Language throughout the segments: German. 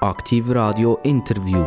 Aktiv Radio Interview.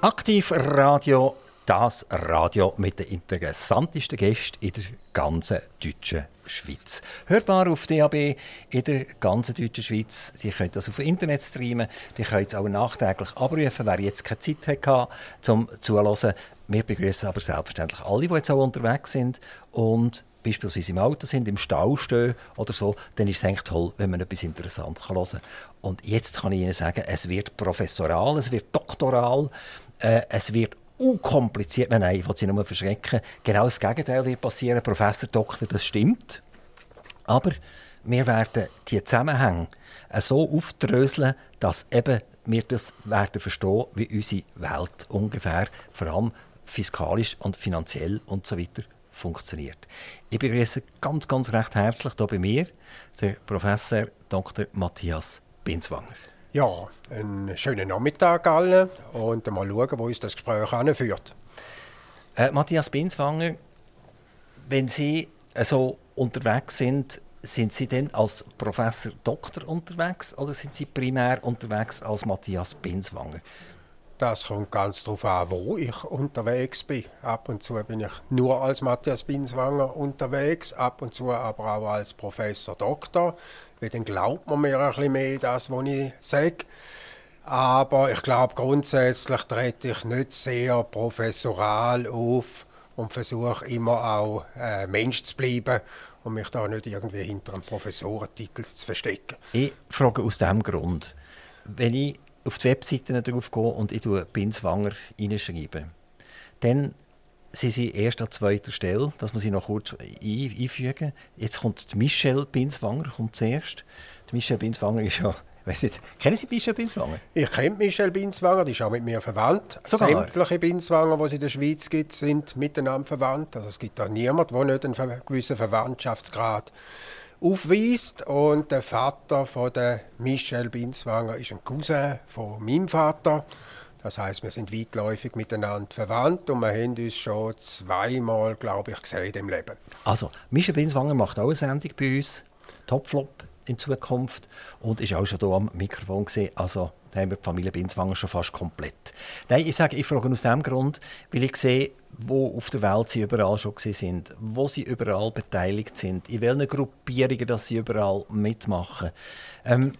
Aktiv Radio, das Radio mit den interessantesten Gästen in der ganzen deutschen Schweiz. Hörbar auf DAB in der ganzen deutschen Schweiz. Die könnt das auf Internet streamen. Die könnt es auch nachträglich abrufen, wer jetzt keine Zeit hatte zum Zuhören. Wir begrüßen aber selbstverständlich alle, die jetzt auch unterwegs sind und beispielsweise im Auto sind, im Stau stehen oder so, dann ist es eigentlich toll, wenn man etwas Interessantes hören kann. Und jetzt kann ich Ihnen sagen, es wird professoral, es wird doktoral, äh, es wird unkompliziert. Nein, nein, ich will Sie nur verschrecken. Genau das Gegenteil wird passieren. Professor, Doktor, das stimmt. Aber wir werden die Zusammenhänge so aufdröseln, dass eben wir das werden verstehen, wie unsere Welt ungefähr, vor allem fiskalisch und finanziell und so weiter funktioniert. Ich begrüße ganz, ganz recht herzlich hier bei mir den Professor Dr. Matthias Binswanger. Ja, einen schönen Nachmittag allen und mal schauen, wo uns das Gespräch anführt. Äh, Matthias Binswanger, wenn Sie so unterwegs sind, sind Sie denn als Professor Doktor unterwegs oder sind Sie primär unterwegs als Matthias Binswanger? Das kommt ganz darauf an, wo ich unterwegs bin. Ab und zu bin ich nur als Matthias Binswanger unterwegs, ab und zu aber auch als Professor Doktor. Weil dann glaubt man mir ein bisschen mehr das, was ich sage. Aber ich glaube, grundsätzlich trete ich nicht sehr professoral auf und versuche immer auch äh, Mensch zu bleiben und mich da nicht irgendwie hinter einem Professorentitel zu verstecken. Ich frage aus diesem Grund. Wenn ich auf die Webseite drauf gehe und ich Binswanger reinschreibe, dann sind sie erst an zweiter Stelle, dass man sie noch kurz einfügen. Jetzt kommt Michelle Binswanger kommt zuerst. Die Michelle Binswanger ist ja, weiß nicht, kennen Sie Michelle Binswanger? Ich kenne Michelle Binswanger, die ist auch mit mir verwandt. Sogar. Sämtliche Binswanger, die es in der Schweiz gibt, sind miteinander verwandt. Also es gibt da niemanden, der nicht einen gewissen Verwandtschaftsgrad aufweist. Und der Vater von der Michelle Binswanger ist ein Cousin von meinem Vater. Das heißt, wir sind weitläufig miteinander verwandt und wir haben uns schon zweimal, glaube ich, gesehen im Leben. Also, Michelle Binswanger macht auch eine Sendung bei uns, Topflop in Zukunft und ist auch schon hier am Mikrofon gesehen. Also, da haben wir die Familie Binswanger schon fast komplett. Nein, ich sage, ich frage aus dem Grund, weil ich sehe, wo auf der Welt sie überall schon sind, wo sie überall beteiligt sind, in welchen Gruppierungen dass sie überall mitmachen. Ähm,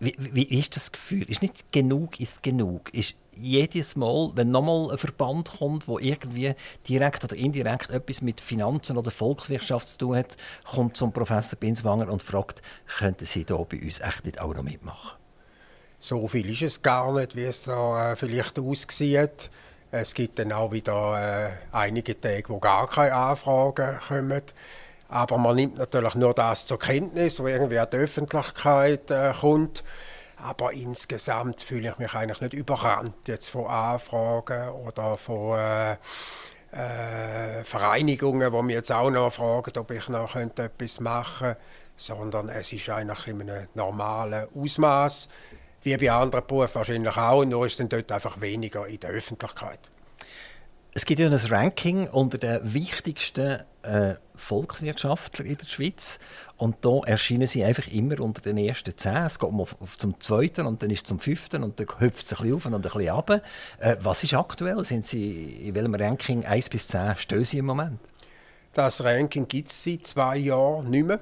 wie, wie, ist das Gefühl? Ist nicht genug ist genug? Ist jedes Mal, wenn nochmal ein Verband kommt, wo irgendwie direkt oder indirekt etwas mit Finanzen oder Volkswirtschaft zu tun hat, kommt zum Professor Binswanger und fragt, könnten Sie da bei uns echt nicht auch noch mitmachen? So viel ist es gar nicht, wie es so, äh, vielleicht aussieht. Es gibt dann auch wieder äh, einige Tage, wo gar keine Anfragen kommen. Aber man nimmt natürlich nur das zur Kenntnis, was irgendwie an die Öffentlichkeit äh, kommt. Aber insgesamt fühle ich mich eigentlich nicht überrannt jetzt von Anfragen oder von äh, äh, Vereinigungen, die mich jetzt auch noch fragen, ob ich noch etwas machen könnte, sondern es ist eigentlich in einem normalen Ausmaß, wie bei anderen Berufen wahrscheinlich auch, nur ist dann dort einfach weniger in der Öffentlichkeit. Es gibt ja ein Ranking unter den wichtigsten äh, Volkswirtschaftler in der Schweiz. Und da erscheinen sie einfach immer unter den ersten zehn. Es geht mal zum zweiten und dann ist zum fünften und dann hüpft es ein bisschen auf und ein bisschen runter. Äh, was ist aktuell? Sind Sie in welchem Ranking 1 bis 10 stehen Sie im Moment? Das Ranking gibt es seit zwei Jahren nicht mehr.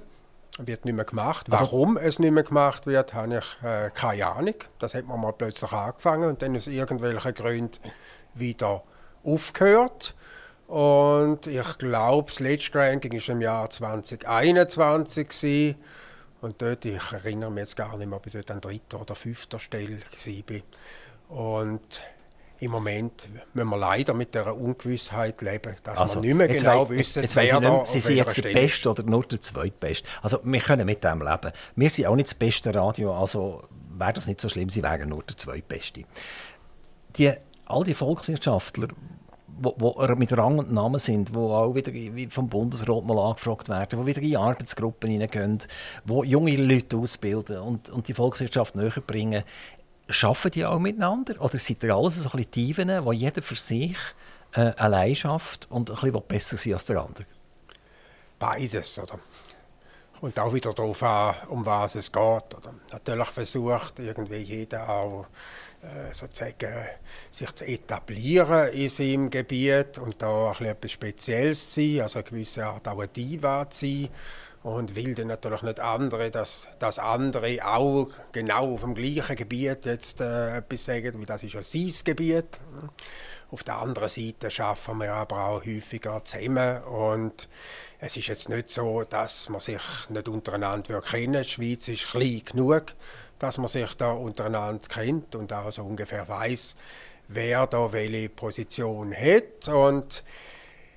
Wird nicht mehr gemacht. Warum es nicht mehr gemacht wird, habe ich äh, keine Ahnung. Das hat man mal plötzlich angefangen und dann aus irgendwelchen Gründen wieder aufgehört. Und ich glaube, das letzte Ranking war im Jahr 2021. Gewesen. Und dort, ich erinnere mich jetzt gar nicht mehr, ob ich dort an dritter oder fünfter Stelle war. Und im Moment müssen wir leider mit dieser Ungewissheit leben, dass also, wir nicht mehr genau wissen, jetzt wer da Sie sind jetzt der Beste oder nur der Zweitbeste. Also wir können mit dem leben. Wir sind auch nicht das beste Radio, also wäre das nicht so schlimm, sie wären nur der Zweitbeste. Die, all die Volkswirtschaftler, wo mit Rang und Namen sind, wo auch wieder vom Bundesrat mal angefragt werden, wo wieder in Arbeitsgruppen hineingehen, wo junge Leute ausbilden und, und die Volkswirtschaft näher bringen. Schaffen die auch miteinander? Oder sind ihr alles so ein bisschen Tiefen, wo jeder für sich äh, allein schafft und ein bisschen besser sein als der andere? Beides, oder? Kommt auch wieder darauf an, um was es geht. Oder natürlich versucht irgendwie jeder auch äh, sozusagen sich zu etablieren in seinem Gebiet und da ein etwas Spezielles zu sein, also eine gewisse Art auch ein Diva zu sein und will dann natürlich nicht andere, dass, dass andere auch genau auf dem gleichen Gebiet jetzt äh, etwas sagen, weil das ist ja sein Gebiet. Auf der anderen Seite schaffen wir aber auch häufiger zusammen und es ist jetzt nicht so, dass man sich nicht untereinander kennen Die Schweiz ist klein genug, dass man sich da untereinander kennt und auch so ungefähr weiß, wer da welche Position hat. Und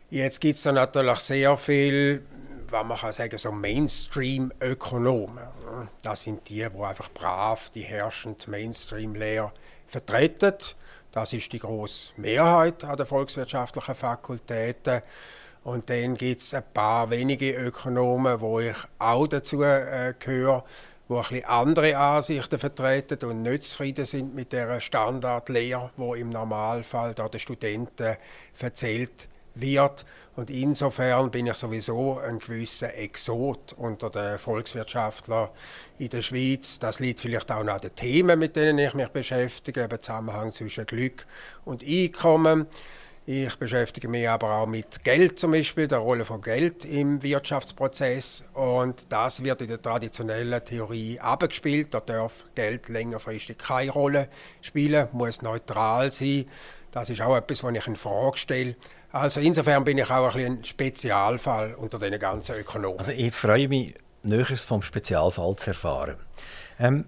jetzt gibt es da natürlich sehr viel, was man kann sagen, so Mainstream-Ökonomen. Das sind die, die einfach brav die herrschende Mainstream-Lehre vertreten das ist die große Mehrheit an den volkswirtschaftlichen Fakultäten. Und dann gibt es ein paar wenige Ökonomen, wo ich auch dazu äh, gehöre, die ein bisschen andere Ansichten vertreten und nicht zufrieden sind mit der Standardlehre, wo im Normalfall da den Studenten erzählt wird. Und insofern bin ich sowieso ein gewisser Exot unter den Volkswirtschaftlern in der Schweiz. Das liegt vielleicht auch an den Themen, mit denen ich mich beschäftige, im Zusammenhang zwischen Glück und Einkommen. Ich beschäftige mich aber auch mit Geld zum Beispiel, der Rolle von Geld im Wirtschaftsprozess. Und das wird in der traditionellen Theorie abgespielt. Da darf Geld längerfristig keine Rolle spielen, muss neutral sein. Das ist auch etwas, was ich in Frage stelle. Also insofern bin ich auch ein, ein Spezialfall unter den ganzen Ökonomen. Also ich freue mich, Näheres vom Spezialfall zu erfahren. Ähm,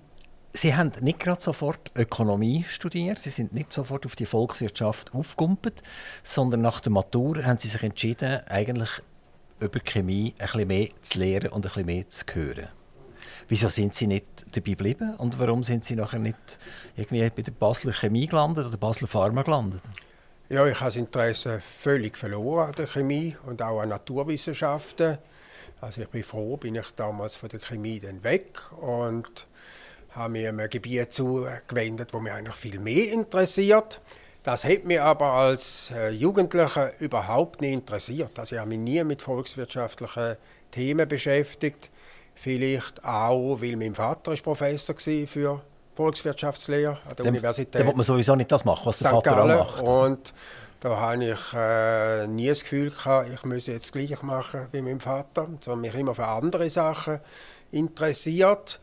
Sie haben nicht gerade sofort Ökonomie studiert, Sie sind nicht sofort auf die Volkswirtschaft aufgekumpelt, sondern nach der Matur haben Sie sich entschieden, eigentlich über Chemie ein bisschen mehr zu lernen und ein bisschen mehr zu hören. Wieso sind Sie nicht dabei geblieben und warum sind Sie nachher nicht irgendwie bei der Basler Chemie gelandet oder Basler Pharma gelandet? Ja, ich habe das Interesse völlig verloren an der Chemie und auch an Naturwissenschaften. Also ich bin froh, bin ich damals von der Chemie dann weg und habe mich einem Gebiet zugewendet, wo mich eigentlich viel mehr interessiert. Das hat mich aber als äh, Jugendlicher überhaupt nicht interessiert. Also ich habe mich nie mit volkswirtschaftlichen Themen beschäftigt. Vielleicht auch, weil mein Vater ist Professor war für Volkswirtschaftslehre an der dann, Universität. Dann wird man sowieso nicht das machen, was der Vater auch macht. Und da habe ich äh, nie das Gefühl gehabt, ich müsse jetzt gleich machen wie mein Vater, sondern mich immer für andere Sachen interessiert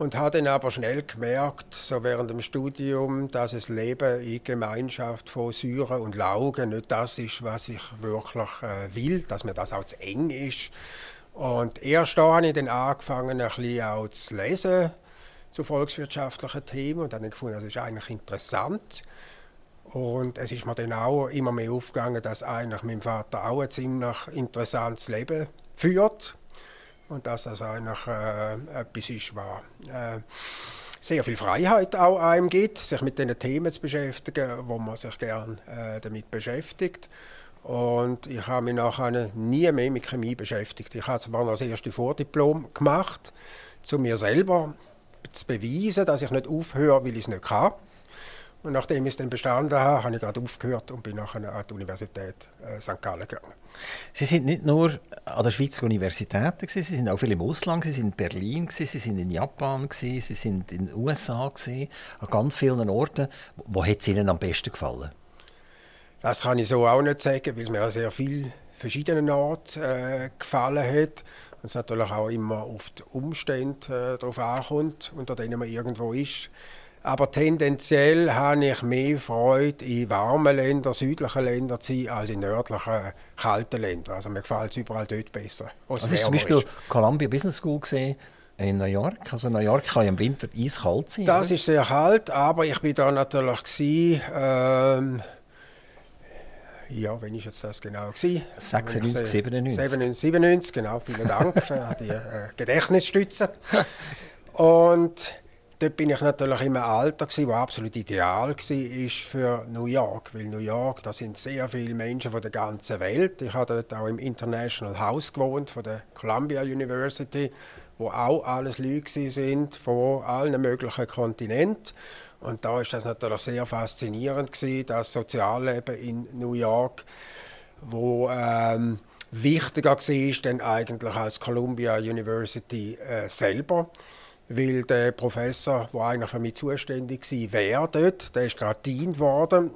und habe dann aber schnell gemerkt, so während dem Studium, dass das Leben in Gemeinschaft von Säuren und Laugen nicht das ist, was ich wirklich äh, will, dass mir das auch zu eng ist. Und erst da habe ich dann angefangen, ein bisschen auch zu lesen, zu volkswirtschaftlichen Themen und dann habe ich gefunden, das ist eigentlich interessant. Und es ist mir dann auch immer mehr aufgegangen, dass eigentlich mein Vater auch ein ziemlich interessantes Leben führt und dass das eigentlich äh, etwas ist, was äh, sehr viel Freiheit auch einem gibt, sich mit den Themen zu beschäftigen, wo man sich gerne äh, damit beschäftigt. Und ich habe mich nachher nie mehr mit Chemie beschäftigt. Ich habe zwar noch das erste Vordiplom gemacht, zu mir selber zu beweisen, dass ich nicht aufhöre, weil ich es nicht kann. Und nachdem ich es dann bestanden habe, habe ich gerade aufgehört und bin nachher an die Universität äh, St. Gallen gegangen. Sie sind nicht nur an der Schweizer Universität, gewesen, Sie sind auch viel im Ausland, Sie sind in Berlin, gewesen, Sie sind in Japan, gewesen, Sie sind in den USA, gewesen, an ganz vielen Orten. Wo hat es Ihnen am besten gefallen? Das kann ich so auch nicht sagen, weil es mir an sehr vielen verschiedenen Orten äh, gefallen hat und es natürlich auch immer auf die Umstände äh, darauf ankommt, unter denen man irgendwo ist. Aber tendenziell habe ich mehr Freude, in warmen Ländern, südlichen Ländern zu sein, als in nördlichen, kalten Ländern. Also mir gefällt es überall dort besser. Also hast du zum Beispiel ist. Columbia Business School gesehen in New York? Also New York kann ja im Winter eiskalt sein. Das oder? ist sehr kalt, aber ich bin da natürlich gewesen, ähm, ja, wenn ist jetzt das genau gewesen? 96, 97. 97, 97, genau. Vielen Dank für die äh, Gedächtnisstütze. Und dort bin ich natürlich in einem Alter gewesen, das absolut ideal war für New York, weil New York, da sind sehr viele Menschen von der ganzen Welt. Ich habe dort auch im International House gewohnt von der Columbia University, wo auch alles Leute sind von allen möglichen Kontinenten. Und da ist das natürlich sehr faszinierend gewesen, das Sozialleben in New York, wo ähm, Wichtiger war dann eigentlich als Columbia University äh, selber, weil der Professor, der eigentlich für mich zuständig war, wäre dort, der ist gerade Dean geworden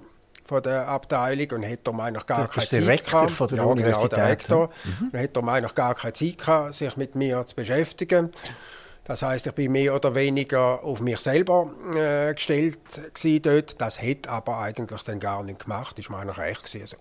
von der Abteilung und hätte um eigentlich gar keine Zeit gehabt. Von der ja, Universität. Genau, der Rektor. Mhm. Und hätte um eigentlich gar keine Zeit gehabt, sich mit mir zu beschäftigen. Das heißt, ich bin mehr oder weniger auf mich selber äh, gestellt dort. Das hätte aber eigentlich dann gar nicht gemacht. Das war mir eigentlich recht gewesen.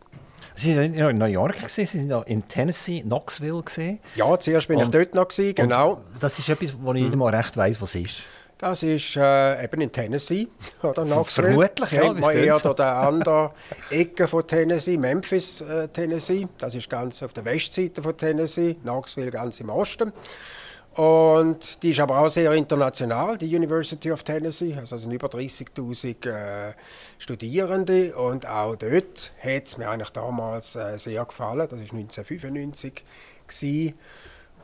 Sie waren in New York, gewesen, Sie waren in Tennessee, Knoxville. Gewesen. Ja, zuerst bin und, ich dort noch, gewesen, genau. Das ist etwas, wo ich nicht mal recht weiss, was es ist. Das ist äh, eben in Tennessee oder Knoxville. Vermutlich, ja. Kennt man eher so. der andere Ecke von Tennessee, Memphis, äh, Tennessee. Das ist ganz auf der Westseite von Tennessee, Knoxville ganz im Osten. Und die ist aber auch sehr international, die University of Tennessee. Also sind über 30.000 äh, Studierende. Und auch dort hat es mir eigentlich damals äh, sehr gefallen. Das war 1995. Gewesen.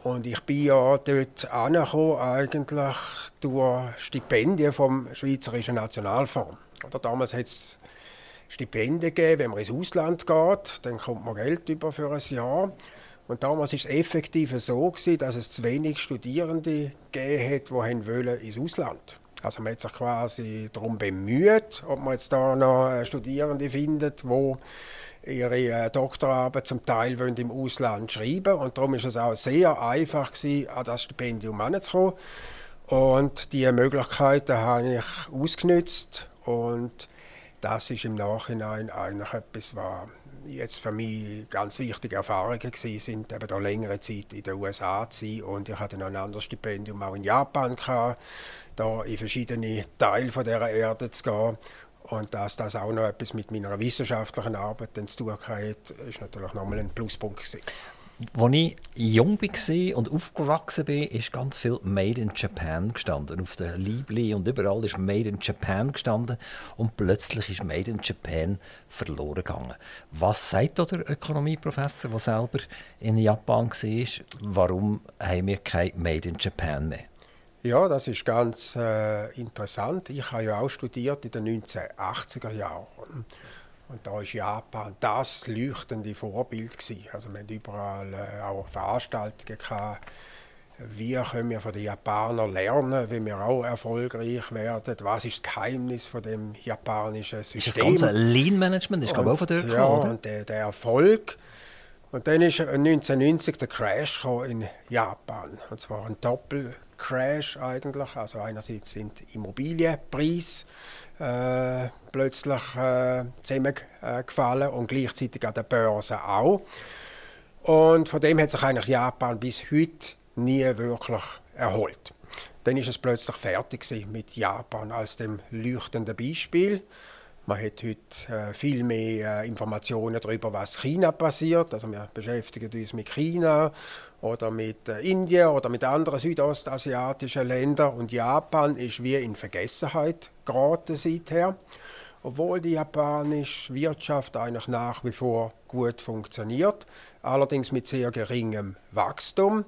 Und ich bin ja dort angekommen, eigentlich durch Stipendien vom Schweizerischen Nationalfonds. Oder damals hat es Stipendien gegeben, wenn man ins Ausland geht, dann kommt man Geld über für ein Jahr. Und damals war es effektiv so, gewesen, dass es zu wenig Studierende gegeben hat, die wollen ins Ausland. Also man hat sich quasi darum bemüht, ob man jetzt da noch Studierende findet, die ihre äh, Doktorarbeit zum Teil wollen im Ausland schreiben und darum ist es auch sehr einfach gewesen, an das Stipendium heranzukommen. Und diese Möglichkeiten habe ich ausgenutzt und das ist im Nachhinein eigentlich etwas, was jetzt für mich ganz wichtige Erfahrungen gewesen sind, eben da längere Zeit in den USA zu sein und ich hatte noch ein anderes Stipendium auch in Japan da in verschiedene Teile von der Erde zu gehen und dass das auch noch etwas mit meiner wissenschaftlichen Arbeit zu tun hat, ist natürlich nochmal ein Pluspunkt gewesen. Als ich jung war und aufgewachsen bin, ist ganz viel Made in Japan gestanden. Auf den Liebli und überall ist Made in Japan gestanden und plötzlich ist Made in Japan verloren gegangen. Was sagt der Ökonomieprofessor, der selber in Japan war, warum haben wir kein Made in Japan mehr? Ja, das ist ganz äh, interessant. Ich habe ja auch studiert in den 1980er Jahren. Und da war Japan das leuchtende Vorbild. Gewesen. Also wir hatten überall äh, auch Veranstaltungen. Gehabt. Wie können wir von den Japanern lernen, wie wir auch erfolgreich werden? Was ist das Geheimnis von dem japanischen System? Ist das ganze Lean-Management, ist glaube auch von dort Ja, gekommen, und der, der, Erfolg. Und dann ist 1990 der Crash in Japan. Und zwar ein Doppelcrash eigentlich. Also einerseits sind Immobilienpreise äh, plötzlich äh, zusammengefallen und gleichzeitig an der Börse auch. Und von dem hat sich eigentlich Japan bis heute nie wirklich erholt. Dann ist es plötzlich fertig mit Japan als dem leuchtenden Beispiel. Man hat heute äh, viel mehr äh, Informationen darüber, was China passiert. Also wir beschäftigen uns mit China oder mit äh, Indien oder mit anderen südostasiatischen Ländern. Und Japan ist wie in Vergessenheit geraten seither. Obwohl die japanische Wirtschaft eigentlich nach wie vor gut funktioniert, allerdings mit sehr geringem Wachstum.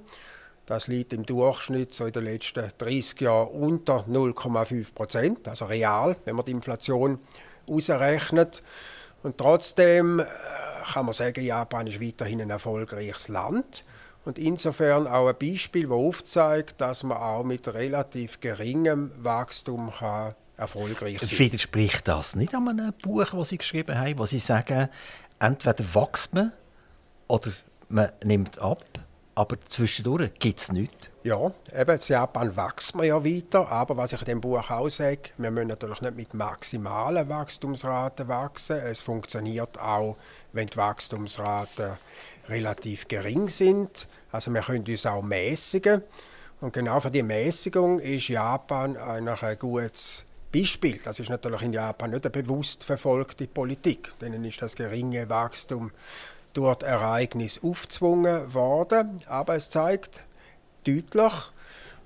Das liegt im Durchschnitt so in den letzten 30 Jahren unter 0,5 Prozent, also real, wenn man die Inflation ausrechnet. Und trotzdem äh, kann man sagen, Japan ist weiterhin ein erfolgreiches Land. Und insofern auch ein Beispiel, das aufzeigt, dass man auch mit relativ geringem Wachstum kann erfolgreich sein kann. Widerspricht das nicht an einem Buch, das Sie geschrieben haben, wo Sie sagen, entweder wächst man oder man nimmt ab? Aber zwischendurch gibt es nichts. Ja, eben, in Japan wächst man ja weiter, aber was ich in dem Buch auch sage, wir müssen natürlich nicht mit maximalen Wachstumsraten wachsen. Es funktioniert auch, wenn die Wachstumsraten relativ gering sind. Also wir können uns auch mäßigen. Und genau für die Mäßigung ist Japan ein gutes Beispiel. Das ist natürlich in Japan nicht eine bewusst verfolgte Politik. Denen ist das geringe Wachstum durch das Ereignis aufgezwungen worden. Aber es zeigt deutlich,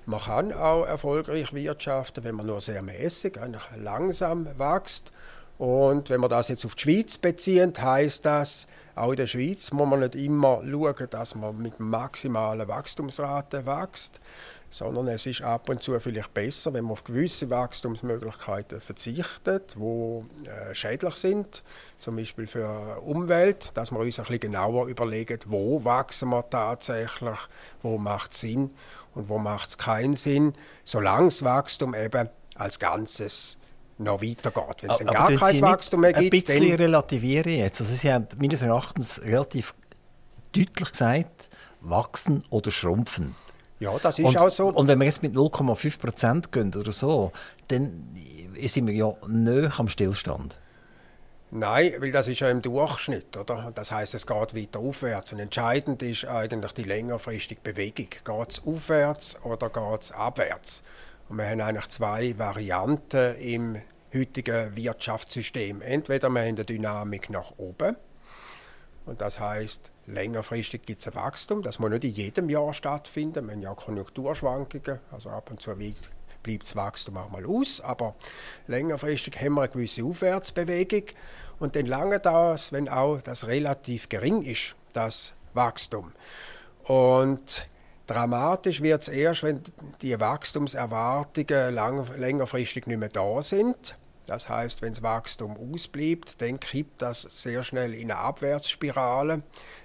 man kann auch erfolgreich wirtschaften, wenn man nur sehr mäßig, eigentlich langsam wächst. Und wenn man das jetzt auf die Schweiz bezieht, heißt das, Auch in der Schweiz muss man nicht immer schauen, dass man mit maximalen Wachstumsraten wächst, sondern es ist ab und zu vielleicht besser, wenn man auf gewisse Wachstumsmöglichkeiten verzichtet, die äh, schädlich sind, zum Beispiel für die Umwelt, dass wir uns ein bisschen genauer überlegen, wo wachsen wir tatsächlich, wo macht es Sinn und wo macht es keinen Sinn, solange das Wachstum eben als Ganzes noch weitergeht. Wenn es dann gar kein Wachstum mehr gibt, ein bisschen dann relativieren jetzt. Also Sie haben meines Erachtens relativ deutlich gesagt, wachsen oder schrumpfen. Ja, das ist und, auch so. Und wenn wir jetzt mit 0,5 Prozent gehen oder so, dann sind wir ja nicht am Stillstand. Nein, weil das ist ja im Durchschnitt, oder? Das heißt, es geht weiter aufwärts. Und entscheidend ist eigentlich die längerfristige Bewegung. Geht es aufwärts oder geht es abwärts? Und wir haben eigentlich zwei Varianten im heutigen Wirtschaftssystem. Entweder wir haben eine Dynamik nach oben, und das heißt, längerfristig gibt es ein Wachstum. Das muss nicht in jedem Jahr stattfinden. Wir haben ja Konjunkturschwankungen. Also ab und zu bleibt das Wachstum auch mal aus. Aber längerfristig haben wir eine gewisse Aufwärtsbewegung. Und dann lange das, wenn auch das relativ gering ist, das Wachstum. Und dramatisch wird es erst, wenn die Wachstumserwartungen lang, längerfristig nicht mehr da sind. Das heißt, wenn das Wachstum ausbleibt, dann kippt das sehr schnell in eine Abwärtsspirale.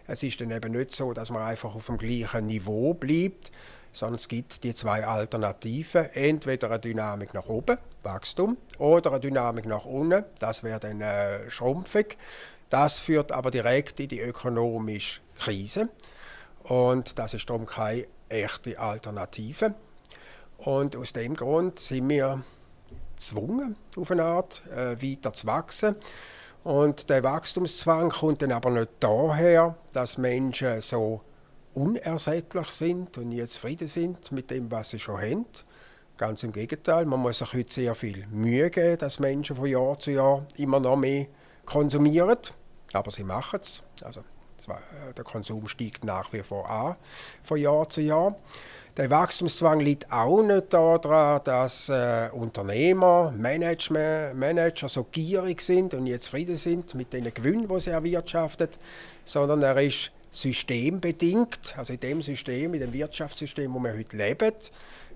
Es ist dann eben nicht so, dass man einfach auf dem gleichen Niveau bleibt, sondern es gibt die zwei Alternativen. Entweder eine Dynamik nach oben, Wachstum, oder eine Dynamik nach unten, das wäre dann äh, schrumpfig. Das führt aber direkt in die ökonomische Krise. Und das ist darum keine echte Alternative. Und aus dem Grund sind wir gezwungen, auf eine Art, äh, weiter zu wachsen. Und der Wachstumszwang kommt dann aber nicht daher, dass Menschen so unersättlich sind und nie zufrieden sind mit dem, was sie schon haben. Ganz im Gegenteil, man muss sich heute sehr viel Mühe geben, dass Menschen von Jahr zu Jahr immer noch mehr konsumieren. Aber sie machen es. Also, äh, der Konsum steigt nach wie vor an, von Jahr zu Jahr. Der Wachstumszwang liegt auch nicht daran, dass äh, Unternehmer, Management, Manager so gierig sind und jetzt zufrieden sind mit den Gewinnen, die sie erwirtschaftet, sondern er ist systembedingt. Also in dem System, in dem Wirtschaftssystem, wo wir heute leben,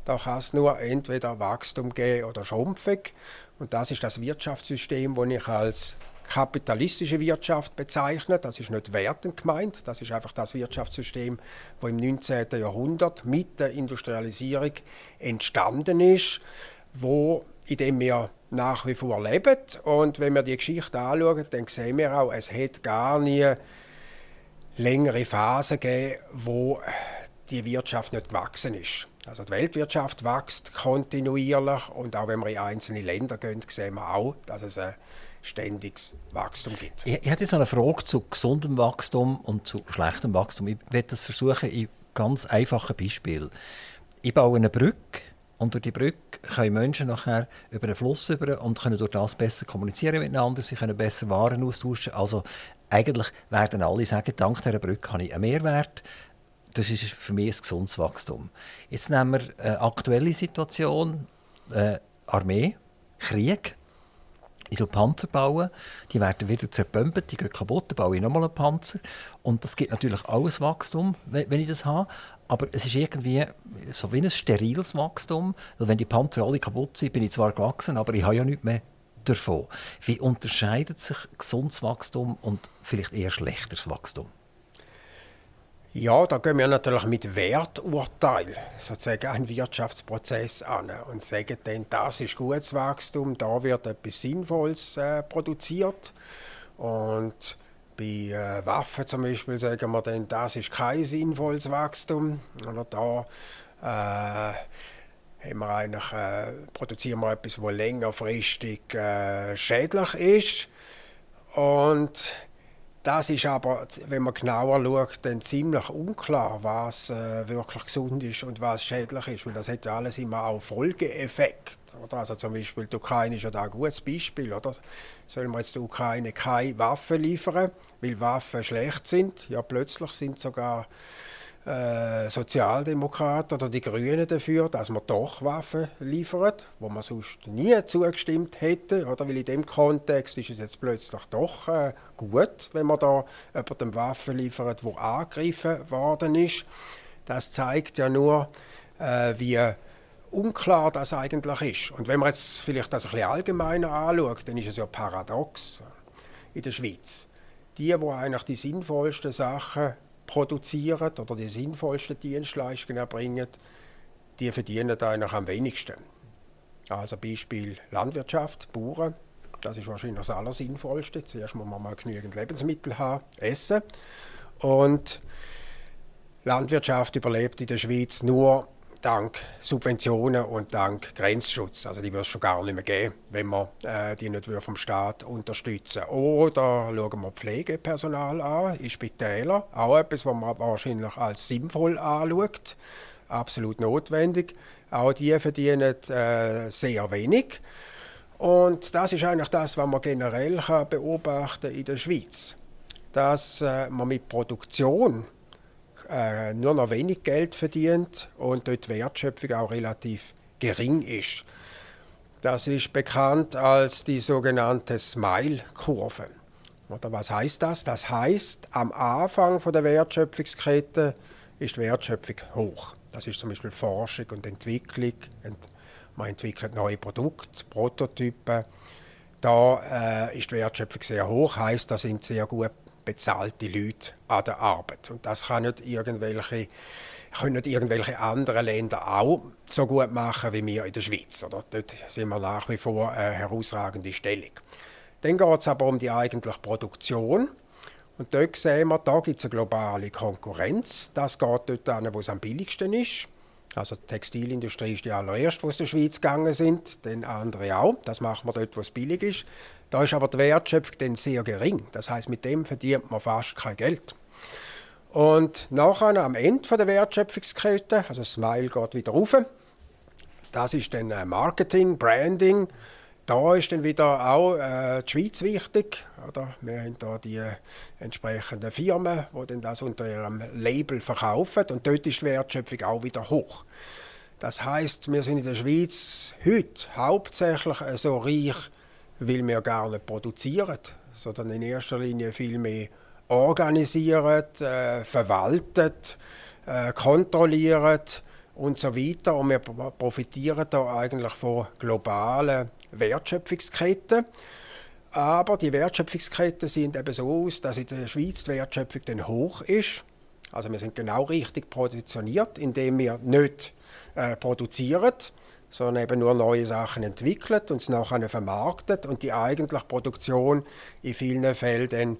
da kann es nur entweder Wachstum geben oder Schrumpfung. Und das ist das Wirtschaftssystem, das ich als kapitalistische Wirtschaft bezeichnet. Das ist nicht wertend gemeint, das ist einfach das Wirtschaftssystem, das im 19. Jahrhundert mit der Industrialisierung entstanden ist, wo in dem wir nach wie vor leben. Und wenn wir die Geschichte anschauen, dann sehen wir auch, es hat gar nie längere Phasen gegeben, wo die Wirtschaft nicht gewachsen ist. Also die Weltwirtschaft wächst kontinuierlich und auch wenn wir in einzelne Länder gehen, sehen wir auch, dass es eine ständiges Wachstum gibt. Ich, ich hätte jetzt eine Frage zu gesundem Wachstum und zu schlechtem Wachstum. Ich werde das versuchen in ganz einfachen Beispielen. Ich baue eine Brücke und durch die Brücke können Menschen nachher über den Fluss über und können durch das besser kommunizieren miteinander, sie können besser Waren austauschen. Also eigentlich werden alle sagen, dank dieser Brücke habe ich einen Mehrwert. Das ist für mich ein gesundes Wachstum. Jetzt nehmen wir eine aktuelle Situation, äh, Armee, Krieg. Ich baue Panzer, bauen, die werden wieder zerbömpelt, die gehen kaputt, dann baue ich nochmal einen Panzer. Und das gibt natürlich alles Wachstum, wenn ich das habe. Aber es ist irgendwie so wie ein steriles Wachstum. Weil wenn die Panzer alle kaputt sind, bin ich zwar gewachsen, aber ich habe ja nichts mehr davon. Wie unterscheidet sich gesundes Wachstum und vielleicht eher schlechtes Wachstum? Ja, da gehen wir natürlich mit Werturteil sozusagen einen Wirtschaftsprozess an und sagen dann, das ist gutes Wachstum, da wird etwas Sinnvolles äh, produziert. Und bei äh, Waffen zum Beispiel sagen wir dann, das ist kein sinnvolles Wachstum. Oder da äh, wir eigentlich, äh, produzieren wir etwas, das längerfristig äh, schädlich ist. Und das ist aber, wenn man genauer schaut, dann ziemlich unklar, was äh, wirklich gesund ist und was schädlich ist, weil das hat ja alles immer auch Folgeeffekt. Also zum Beispiel die Ukraine ist ja da ein gutes Beispiel. Oder? Sollen wir jetzt der Ukraine keine Waffen liefern, weil Waffen schlecht sind? Ja, plötzlich sind sogar äh, Sozialdemokraten oder die Grünen dafür, dass man doch Waffen liefert, wo man sonst nie zugestimmt hätte, oder weil in dem Kontext ist es jetzt plötzlich doch äh, gut, wenn man da jemandem Waffen liefert, wo angegriffen worden ist. Das zeigt ja nur, äh, wie unklar das eigentlich ist. Und wenn man jetzt vielleicht das ein bisschen allgemeiner anschaut, dann ist es ja paradox in der Schweiz. Die, die eigentlich die sinnvollsten Sachen produzieren oder die sinnvollsten Dienstleistungen erbringen, die verdienen eigentlich am wenigsten. Also Beispiel Landwirtschaft, Bauern, das ist wahrscheinlich das Allersinnvollste. Zuerst muss man mal genügend Lebensmittel haben, essen. Und Landwirtschaft überlebt in der Schweiz nur dank Subventionen und dank Grenzschutz. Also die wird es schon gar nicht mehr geben, wenn man äh, die nicht vom Staat unterstützen Oder schauen wir Pflegepersonal an, in Spitälern. Auch etwas, was man wahrscheinlich als sinnvoll anschaut. Absolut notwendig. Auch die verdienen äh, sehr wenig. Und das ist eigentlich das, was man generell kann beobachten in der Schweiz. Dass äh, man mit Produktion äh, nur noch wenig Geld verdient und dort die Wertschöpfung auch relativ gering ist. Das ist bekannt als die sogenannte Smile-Kurve. Oder was heißt das? Das heißt, am Anfang von der Wertschöpfungskette ist die Wertschöpfung hoch. Das ist zum Beispiel Forschung und Entwicklung. Man entwickelt neue Produkte, Prototypen. Da äh, ist die Wertschöpfung sehr hoch, heißt, da sind sehr gut bezahlte Leute an der Arbeit. Und das kann nicht irgendwelche, können nicht irgendwelche anderen Länder auch so gut machen wie wir in der Schweiz. Oder? Dort sind wir nach wie vor eine herausragende Stellung. Dann geht es aber um die eigentliche Produktion. Und dort sehen wir, da gibt es eine globale Konkurrenz. Das geht dort an, wo es am billigsten ist. Also die Textilindustrie ist die allererste, die aus der Schweiz gegangen sind, dann andere auch. Das machen wir dort, wo es billig ist. Da ist aber die Wertschöpfung dann sehr gering. Das heißt, mit dem verdient man fast kein Geld. Und nachher am Ende der Wertschöpfungskette, also Smile geht wieder rauf, das ist dann äh, Marketing, Branding. Da ist dann wieder auch äh, die Schweiz wichtig. Oder? Wir haben da die äh, entsprechenden Firmen, die dann das unter ihrem Label verkaufen. Und dort ist die Wertschöpfung auch wieder hoch. Das heißt, wir sind in der Schweiz heute hauptsächlich so reich weil wir gar nicht produzieren, sondern in erster Linie viel mehr organisieren, äh, verwalten, äh, kontrollieren und so weiter. Und wir profitieren da eigentlich von globalen Wertschöpfungsketten. Aber die Wertschöpfungsketten sehen eben so aus, dass in der Schweiz die Wertschöpfung dann hoch ist. Also wir sind genau richtig positioniert, indem wir nicht äh, produzieren, sondern eben nur neue Sachen entwickelt und es nachher vermarktet und die eigentliche Produktion in vielen Fällen dann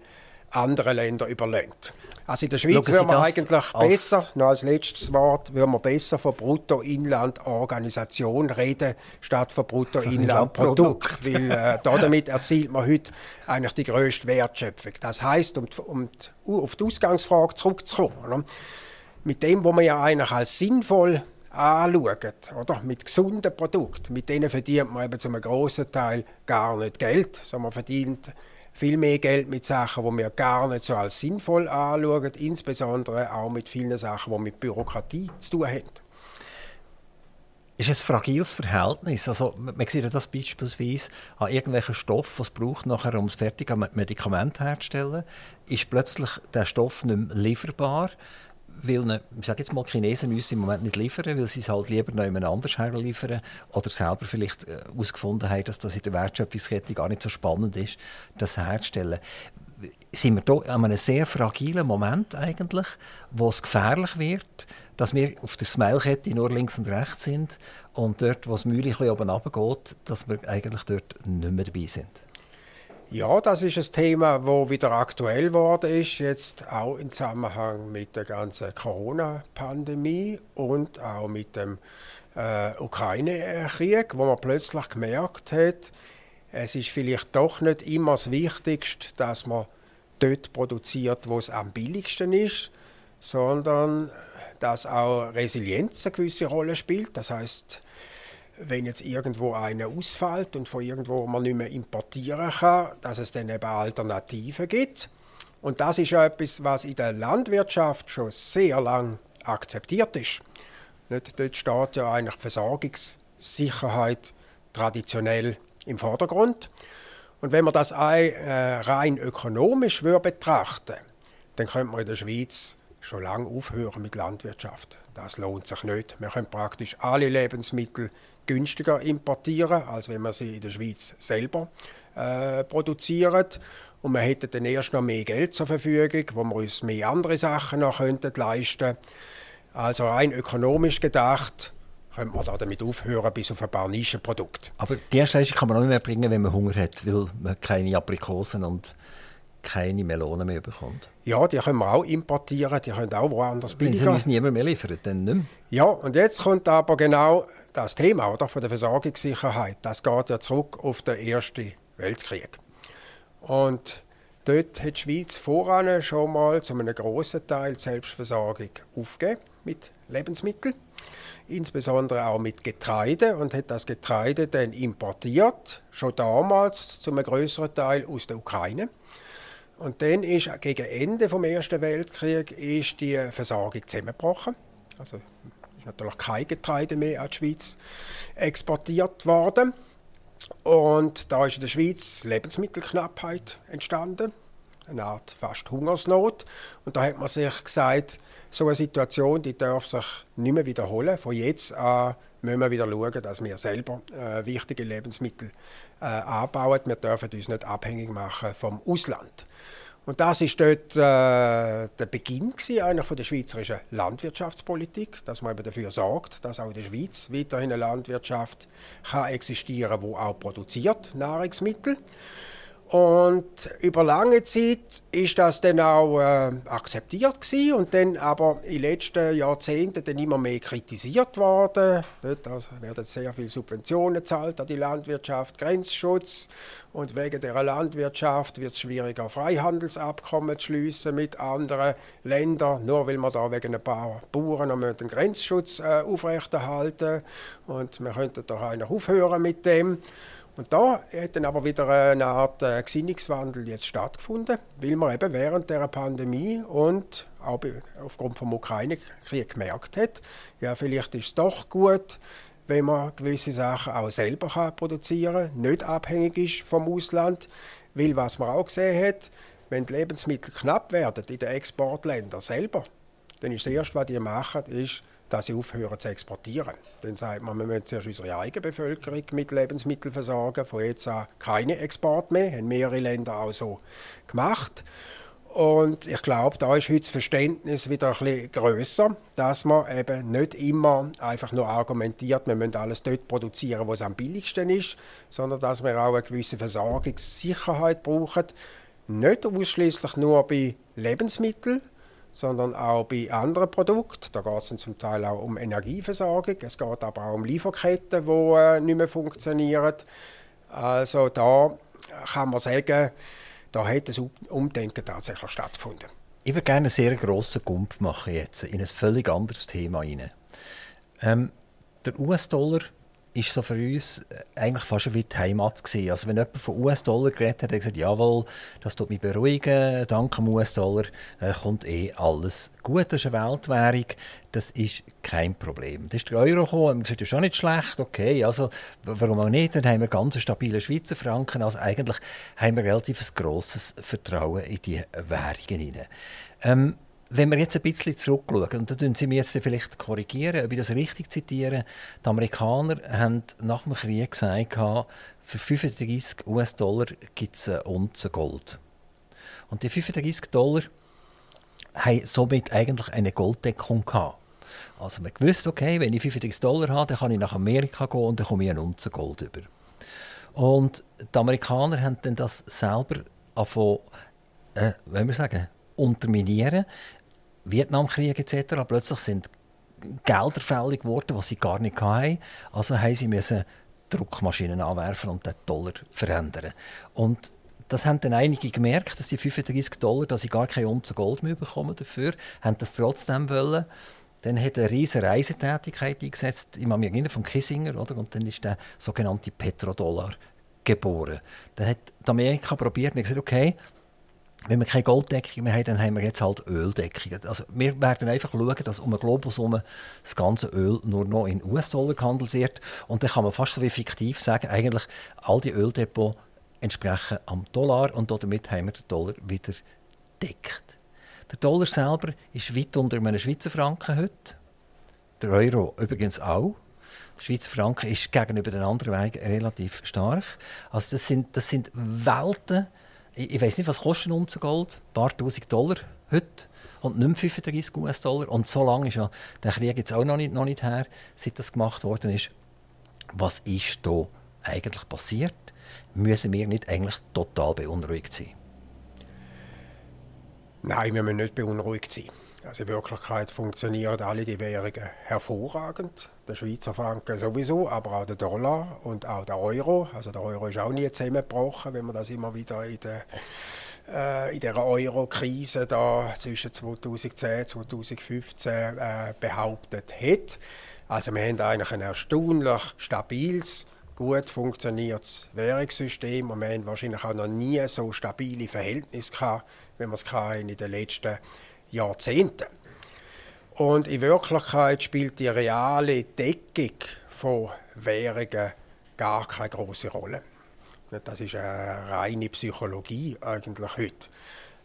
andere Länder überlässt. Also in der Schweiz würden wir eigentlich besser, noch als letztes Wort, würden wir besser von Bruttoinlandorganisation reden, statt von Bruttoinlandprodukt. weil äh, damit erzielt man heute eigentlich die grösste Wertschöpfung. Das heißt, um, um auf die Ausgangsfrage zurückzukommen, oder? mit dem, was man ja eigentlich als sinnvoll anschauen, oder? mit gesunden Produkten, mit denen verdient man eben zum grossen Teil gar nicht Geld, sondern man verdient viel mehr Geld mit Sachen, die wir gar nicht so als sinnvoll anschauen, insbesondere auch mit vielen Sachen, die mit Bürokratie zu tun haben. Ist ein fragiles Verhältnis. Also, man sieht das beispielsweise an irgendwelchen Stoff, was es braucht, nachher, um das fertige Medikament herzustellen, ist plötzlich der Stoff nicht mehr lieferbar weil eine, ich sage jetzt mal, Chinesen müssen im Moment nicht liefern, weil sie es halt lieber noch jemand anders herliefern oder selber vielleicht herausgefunden äh, haben, dass das in der Wertschöpfungskette gar nicht so spannend ist, das herzustellen. Sind wir hier an einem sehr fragilen Moment eigentlich, wo es gefährlich wird, dass wir auf der Smile-Kette nur links und rechts sind und dort, wo es mühlich oben runtergeht, dass wir eigentlich dort nicht mehr dabei sind? Ja, das ist ein Thema, das wieder aktuell geworden ist, jetzt auch im Zusammenhang mit der ganzen Corona-Pandemie und auch mit dem äh, Ukraine-Krieg, wo man plötzlich gemerkt hat, es ist vielleicht doch nicht immer das Wichtigste, dass man dort produziert, wo es am billigsten ist, sondern dass auch Resilienz eine gewisse Rolle spielt. Das heißt, wenn jetzt irgendwo einer ausfällt und von irgendwo man nicht mehr importieren kann, dass es dann eben Alternativen gibt. Und das ist ja etwas, was in der Landwirtschaft schon sehr lang akzeptiert ist. Nicht, dort steht ja eigentlich die Versorgungssicherheit traditionell im Vordergrund. Und wenn man das äh, rein ökonomisch betrachten dann könnte man in der Schweiz schon lange aufhören mit Landwirtschaft. Das lohnt sich nicht. Wir können praktisch alle Lebensmittel günstiger importieren, als wenn man sie in der Schweiz selber äh, produziert. Und wir hätten dann erst noch mehr Geld zur Verfügung, wo wir uns mehr andere Sachen noch könnten leisten Also rein ökonomisch gedacht könnte man da damit aufhören, bis auf ein paar Nischenprodukte. Aber die Erstleistung kann man auch nicht mehr bringen, wenn man Hunger hat, weil man keine Aprikosen und keine Melonen mehr bekommt. Ja, die können wir auch importieren, die können auch woanders billiger. Sie müssen niemand mehr liefern, dann nicht mehr. Ja, und jetzt kommt aber genau das Thema oder, von der Versorgungssicherheit. Das geht ja zurück auf den Ersten Weltkrieg. Und dort hat die Schweiz voran schon mal zu einem grossen Teil Selbstversorgung aufgegeben mit Lebensmitteln insbesondere auch mit Getreide und hat das Getreide dann importiert, schon damals zum größeren Teil aus der Ukraine. Und dann ist gegen Ende vom Ersten Weltkrieg ist die Versorgung zusammengebrochen. Also ist natürlich kein Getreide mehr an die Schweiz exportiert worden. Und da ist in der Schweiz Lebensmittelknappheit entstanden, eine Art fast Hungersnot. Und da hat man sich gesagt, so eine Situation die darf sich nicht mehr wiederholen. Von jetzt an müssen wir wieder schauen, dass wir selber äh, wichtige Lebensmittel äh, anbauen. Wir dürfen uns nicht abhängig machen vom Ausland. Und das ist dort äh, der Beginn eigentlich von der schweizerischen Landwirtschaftspolitik, dass man eben dafür sorgt, dass auch in der Schweiz weiterhin eine Landwirtschaft kann existieren, wo auch produziert Nahrungsmittel. Und über lange Zeit ist das dann auch äh, akzeptiert gewesen und dann aber in den letzten Jahrzehnten dann immer mehr kritisiert worden. Also werden sehr viele Subventionen gezahlt an die Landwirtschaft, Grenzschutz und wegen der Landwirtschaft wird es schwieriger, Freihandelsabkommen zu schließen mit anderen Ländern, nur weil man da wegen ein paar Bauern den Grenzschutz äh, aufrechterhalten und wir könnten doch eigentlich aufhören mit dem. Und da hat dann aber wieder eine Art äh, Gesinnungswandel jetzt stattgefunden, weil man eben während der Pandemie und auch aufgrund vom Ukraine-Krieg gemerkt hat, ja, vielleicht ist es doch gut, wenn man gewisse Sachen auch selber kann produzieren kann, nicht abhängig ist vom Ausland. Weil was man auch gesehen hat, wenn die Lebensmittel knapp werden in den Exportländern selber, dann ist das Erste, was die machen, ist, dass sie aufhören zu exportieren. Dann sagt man, wir müssen zuerst unsere eigene Bevölkerung mit Lebensmitteln versorgen. Von jetzt an keine Export mehr, haben mehrere Länder auch so gemacht. Und ich glaube, da ist heute das Verständnis wieder ein bisschen grösser, dass man eben nicht immer einfach nur argumentiert, wir müssen alles dort produzieren, wo es am billigsten ist, sondern dass wir auch eine gewisse Versorgungssicherheit brauchen. Nicht ausschließlich nur bei Lebensmitteln, sondern auch bei anderen Produkten. Da geht es zum Teil auch um Energieversorgung, es geht aber auch um Lieferketten, die äh, nicht mehr funktionieren. Also da kann man sagen, da hat das Umdenken tatsächlich stattgefunden. Ich würde gerne einen sehr grossen Gump machen jetzt in ein völlig anderes Thema hinein. Ähm, der US-Dollar ist so für uns äh, eigentlich fast wie die Heimat gewesen. Also wenn jemand von US-Dollar geredet hat, hat er gesagt, jawohl, das tut mich beruhigen, dank dem US-Dollar äh, kommt eh alles gut. Das ist eine Weltwährung, das ist kein Problem. Dann ist der Euro gekommen und gesagt, das ist auch nicht schlecht, okay, also warum auch nicht, dann haben wir ganz stabile Schweizer Franken, also eigentlich haben wir relativ ein grosses Vertrauen in die Währungen. Ähm, wenn wir jetzt ein bisschen zurückschauen, und da tun Sie mir jetzt vielleicht korrigieren, ob ich das richtig zitiere, die Amerikaner haben nach dem Krieg gesagt, für 35 US-Dollar gibt es eine Unze Gold. Und die 35 Dollar haben somit eigentlich eine Golddeckung gehabt. Also man wusste, okay, wenn ich 35 Dollar habe, dann kann ich nach Amerika gehen und dann komme ich eine Unze Gold über. Und die Amerikaner haben dann das selber angefangen, äh, wenn wir sagen, unterminieren, Vietnamkrieg etc. Plötzlich sind Gelder fällig geworden, die sie gar nicht hatten. Also haben sie Druckmaschinen anwerfen und den Dollar verändern. Und das haben dann einige gemerkt, dass die 35 Dollar, dass sie gar keine Unze Gold mehr bekommen dafür, haben das trotzdem wollen. Dann hat eine riesige Reisetätigkeit eingesetzt, im Amerikaner von Kissinger, oder? und dann ist der sogenannte Petrodollar geboren. Dann hat Amerika probiert und gesagt, okay, wenn wir keine Golddeckung mehr haben, dann haben wir jetzt halt Öldeckung. Also wir werden einfach schauen, dass um den Globus herum das ganze Öl nur noch in US-Dollar gehandelt wird. Und dann kann man fast so wie fiktiv sagen, eigentlich all die Öldepots entsprechen am Dollar und damit haben wir den Dollar wieder deckt. Der Dollar selber ist weit unter einem Schweizer Franken heute. Der Euro übrigens auch. Der Schweizer Franken ist gegenüber den anderen Währungen relativ stark. Also das sind, das sind Welten, ich, ich weiß nicht, was kostet ein Unze Gold? Ein paar tausend Dollar heute und nicht mehr 35 US-Dollar. Und so lange ist ja der Krieg jetzt auch noch nicht, noch nicht her, seit das gemacht worden ist. Was ist da eigentlich passiert? Müssen wir nicht eigentlich total beunruhigt sein? Nein, wir müssen nicht beunruhigt sein. Also in Wirklichkeit funktionieren alle die Währungen hervorragend. Der Schweizer Franken sowieso, aber auch der Dollar und auch der Euro. Also der Euro ist auch nie zusammengebrochen, wenn man das immer wieder in der äh, in der Euro-Krise da zwischen 2010 und 2015 äh, behauptet hat. Also wir haben eigentlich ein erstaunlich stabiles, gut funktioniertes Währungssystem und wir haben wahrscheinlich auch noch nie so stabile Verhältnisse gehabt, wie wir es in den letzten Jahrzehnten. Und in Wirklichkeit spielt die reale Deckung von Währungen gar keine große Rolle. Das ist eine reine Psychologie eigentlich heute.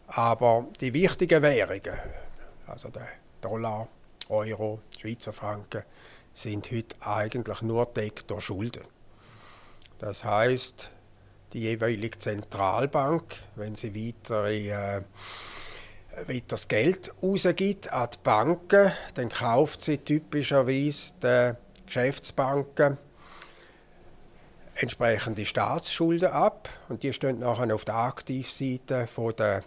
Aber die wichtigen Währungen, also der Dollar, Euro, Schweizer Franken, sind heute eigentlich nur deckt durch Schulden. Das heißt, die jeweilige Zentralbank, wenn sie weitere äh, wenn das Geld rausgibt an die Banken, dann kauft sie typischerweise den Geschäftsbanken entsprechende Staatsschulden ab und die stehen nachher auf der Aktivseite von der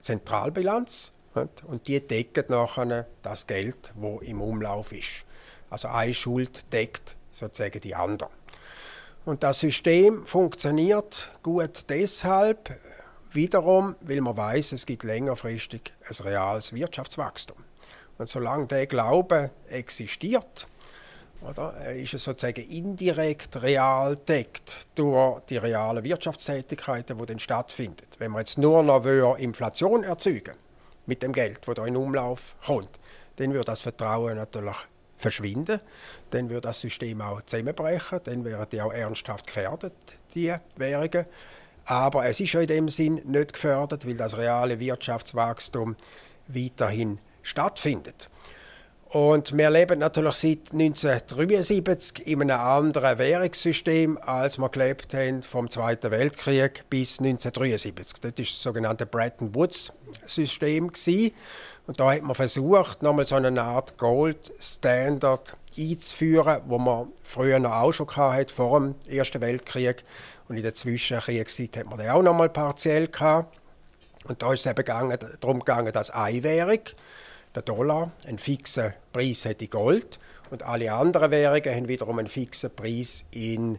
Zentralbilanz und die decken nachher das Geld, wo im Umlauf ist. Also eine Schuld deckt sozusagen die andere. Und das System funktioniert gut deshalb, Wiederum, weil man weiß, es gibt längerfristig ein reales Wirtschaftswachstum. Und solange der Glaube existiert, oder, ist es sozusagen indirekt real deckt durch die realen Wirtschaftstätigkeiten, die dann stattfinden. Wenn man jetzt nur noch Inflation erzeugen mit dem Geld, das da in Umlauf kommt, dann wird das Vertrauen natürlich verschwinden, dann wird das System auch zusammenbrechen, dann wären die auch ernsthaft gefährdet, die Währungen. Aber es ist ja in dem Sinn nicht gefördert, weil das reale Wirtschaftswachstum weiterhin stattfindet. Und wir leben natürlich seit 1973 in einem anderen Währungssystem, als wir gelebt haben vom Zweiten Weltkrieg bis 1973. Das war das sogenannte Bretton Woods-System. Und da hat man versucht, nochmal so eine Art Gold Standard einzuführen, wo man früher noch auch schon hatte, vor dem Ersten Weltkrieg. Und in der Zwischenkriegszeit hat man den auch noch mal partiell gehabt. Und da ist es eben gegangen, darum gegangen, dass eine Währung, der Dollar, einen fixen Preis hat in Gold und alle anderen Währungen haben wiederum einen fixen Preis in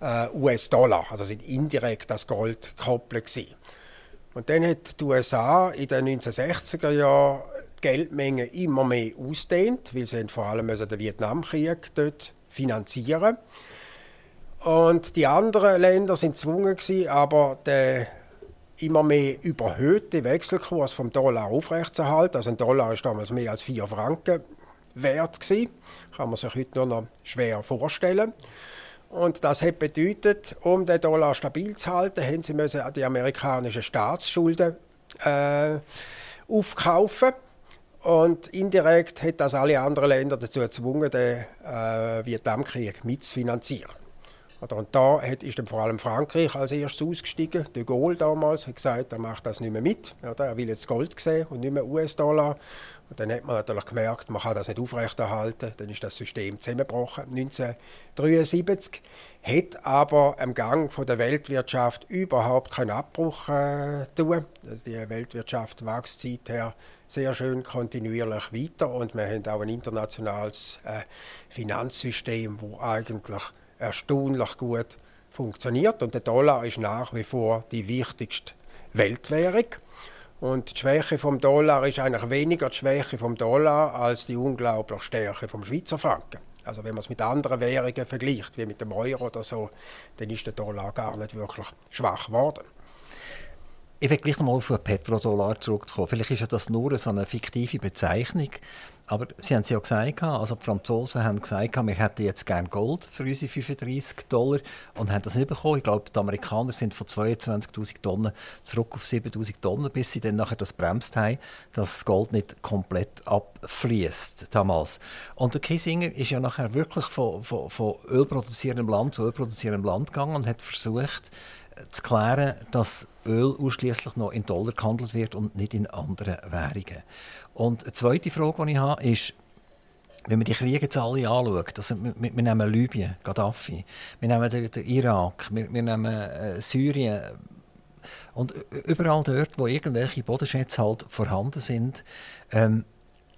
äh, US-Dollar. Also sind indirekt das Gold gekoppelt Und dann hat die USA in den 1960er Jahren die Geldmenge immer mehr ausdehnt, weil sie vor allem den Vietnamkrieg dort finanzieren. Und die anderen Länder sind gezwungen aber den immer mehr überhöhte Wechselkurs vom Dollar aufrechtzuerhalten. Also ein Dollar ist damals mehr als 4 Franken wert gewesen. Kann man sich heute nur noch schwer vorstellen. Und das hat bedeutet, um den Dollar stabil zu halten, haben sie müssen die amerikanischen Staatsschulden äh, aufkaufen. Und indirekt hat das alle anderen Länder dazu gezwungen, den äh, Vietnamkrieg mitzufinanzieren. Und da ist dann vor allem Frankreich als erstes ausgestiegen. De Gaulle damals hat gesagt, er macht das nicht mehr mit. Er will jetzt Gold sehen und nicht mehr US-Dollar. Und dann hat man natürlich gemerkt, man kann das nicht aufrechterhalten. Dann ist das System zusammengebrochen 1973. Hat aber am Gang von der Weltwirtschaft überhaupt keinen Abbruch äh, tun. Die Weltwirtschaft wächst seither sehr schön kontinuierlich weiter und wir haben auch ein internationales äh, Finanzsystem, wo eigentlich erstaunlich gut funktioniert. Und der Dollar ist nach wie vor die wichtigste Weltwährung. Und die Schwäche vom Dollar ist eigentlich weniger die Schwäche vom Dollar als die unglaubliche Stärke vom Schweizer Franken. Also wenn man es mit anderen Währungen vergleicht, wie mit dem Euro oder so, dann ist der Dollar gar nicht wirklich schwach geworden. ich will gleich nochmal auf den Petrodollar zurückkommen. Vielleicht ist ja das nur so eine fiktive Bezeichnung. Aber Sie haben es ja gesagt, also die Franzosen haben gesagt, wir hätten jetzt gerne Gold für unsere 35 Dollar und haben das nicht bekommen. Ich glaube, die Amerikaner sind von 22.000 Tonnen zurück auf 7.000 Tonnen, bis sie dann nachher das bremst haben, dass das Gold nicht komplett abfließt damals. Und der Kissinger ist ja nachher wirklich von, von, von ölproduzierendem Land zu ölproduzierendem Land gegangen und hat versucht, zu klären, dass Öl ausschließlich noch in Dollar gehandelt wird und nicht in anderen Währungen. Und eine zweite Frage, die ich habe, ist, wenn wir die Kriege jetzt alle anschauen, also wir, wir, nehmen Libyen, Gaddafi, wir nehmen den, den Irak, wir, wir nehmen äh, Syrien und überall dort, wo irgendwelche Bodenschätze halt vorhanden sind, ähm,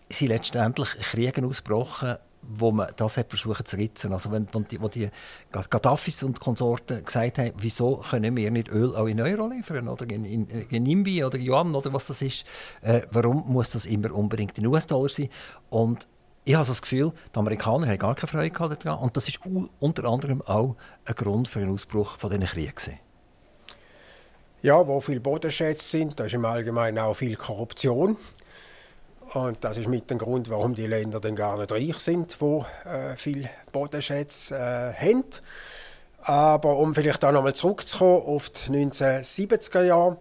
sind letztendlich Kriege ausgebrochen, wo man das hat versucht zu ritzen. Also wenn, wenn die, wo die Gaddafis und Konsorten gesagt haben, wieso können wir nicht Öl auch in Euro liefern oder in, in, in Nimbi oder Yuan oder was das ist, äh, warum muss das immer unbedingt in US-Dollar sein? Und ich habe das Gefühl, die Amerikaner haben gar keine Freude daran und das ist unter anderem auch ein Grund für den Ausbruch von diesen Kriegen. Ja, wo viele Bodenschätze sind, da ist im Allgemeinen auch viel Korruption. Und das ist mit dem Grund, warum die Länder dann gar nicht reich sind, wo äh, viel Bodenschätze äh, haben. Aber um vielleicht auch nochmal zurückzukommen auf die 1970er Jahre,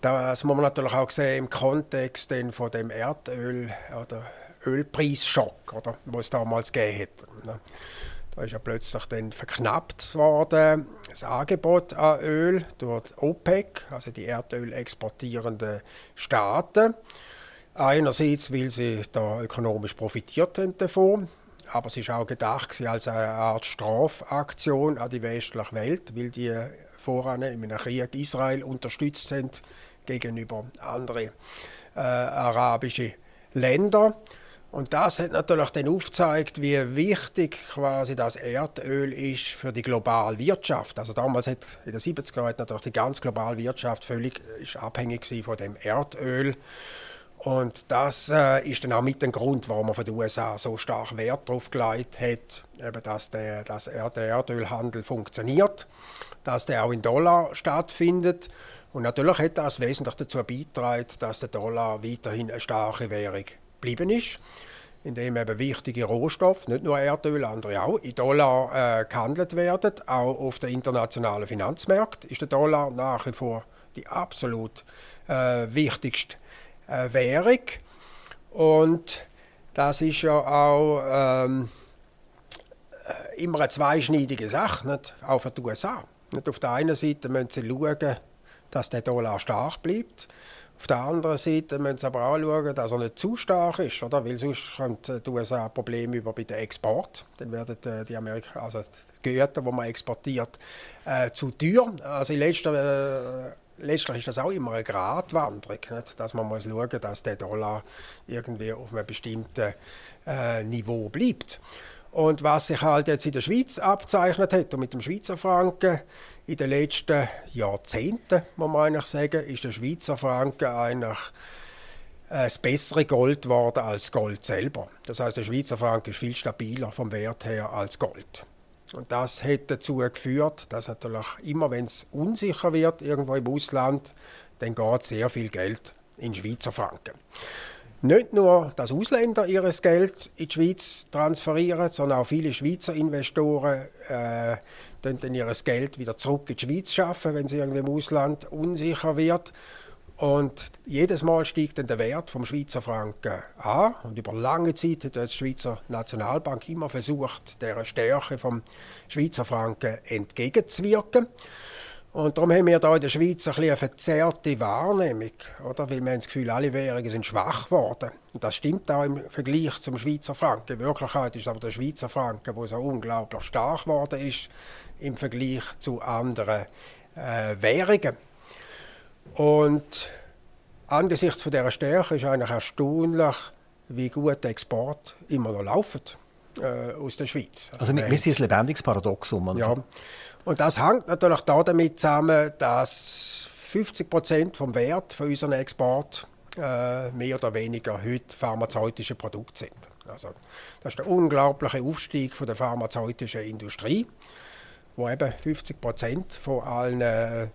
das muss man natürlich auch sehen im Kontext von dem Erdöl- oder Ölpreisschock, oder, was es damals gegeben hat. Ne? Da ist ja plötzlich dann verknappt worden das Angebot an Öl durch OPEC, also die Erdöl exportierenden Staaten. Einerseits, weil sie da ökonomisch profitiert haben davon, aber es war auch gedacht als eine Art Strafaktion an die westliche Welt, weil die voran in einem Krieg Israel unterstützt haben gegenüber anderen äh, arabischen Ländern. Und das hat natürlich dann aufgezeigt, wie wichtig quasi das Erdöl ist für die globale Wirtschaft. Also damals hat in den 70er Jahren natürlich die ganze globale Wirtschaft völlig ist abhängig von dem Erdöl. Und das äh, ist dann auch mit dem Grund, warum man von den USA so stark Wert darauf gelegt hat, eben, dass der, dass der Erdölhandel funktioniert, dass der auch in Dollar stattfindet. Und natürlich hat das wesentlich dazu beigetragen, dass der Dollar weiterhin eine starke Währung geblieben ist, indem eben wichtige Rohstoffe, nicht nur Erdöl, andere auch, in Dollar äh, gehandelt werden. Auch auf den internationalen Finanzmärkten ist der Dollar nach wie vor die absolut äh, wichtigste äh, Währung. Und das ist ja auch ähm, äh, immer eine zweischneidige Sache, nicht? auch für die USA. Nicht auf der einen Seite müssen sie schauen, dass der Dollar stark bleibt. Auf der anderen Seite müssen sie aber auch schauen, dass er nicht zu stark ist, oder? weil sonst kommt die USA Probleme über bei dem Export. Dann werden äh, die Amerika also die Güter, die man exportiert, äh, zu teuer. Also in letzter äh, letztlich ist das auch immer eine Gratwanderung, nicht? dass man muss schauen dass der Dollar irgendwie auf einem bestimmten äh, Niveau bleibt. Und was sich halt jetzt in der Schweiz abzeichnet hat und mit dem Schweizer Franken in den letzten Jahrzehnten, muss man eigentlich sagen, ist der Schweizer Franken eigentlich äh, das bessere Gold geworden als Gold selber. Das heißt, der Schweizer Franken ist viel stabiler vom Wert her als Gold. Und das hat dazu geführt, dass natürlich immer, wenn es unsicher wird irgendwo im Ausland, dann geht sehr viel Geld in Schweizer Franken. Nicht nur, dass Ausländer ihr Geld in die Schweiz transferieren, sondern auch viele Schweizer Investoren äh, dann ihr Geld wieder zurück in die Schweiz schaffen, wenn sie irgendwie im Ausland unsicher wird. Und jedes Mal steigt dann der Wert vom Schweizer Franken an. Und über lange Zeit hat die Schweizer Nationalbank immer versucht, der Stärke vom Schweizer Franken entgegenzuwirken. Und darum haben wir hier in der Schweiz ein eine verzerrte Wahrnehmung, oder? weil wir haben das Gefühl, alle Währungen sind schwach geworden. Und das stimmt auch im Vergleich zum Schweizer Franken. In Wirklichkeit ist aber der Schweizer Franken, der so unglaublich stark geworden ist im Vergleich zu anderen äh, Währungen. Und angesichts von dieser Stärke ist eigentlich erstaunlich, wie gut der Export immer noch läuft äh, aus der Schweiz. Also, also wir, wir sind ein lebendiges Paradoxum. Ja. Und das hängt natürlich damit zusammen, dass 50 Prozent vom Wert von unserem Export äh, mehr oder weniger heute pharmazeutische Produkte sind. Also, das ist der unglaubliche Aufstieg von der pharmazeutischen Industrie wo eben 50 Prozent von allen äh,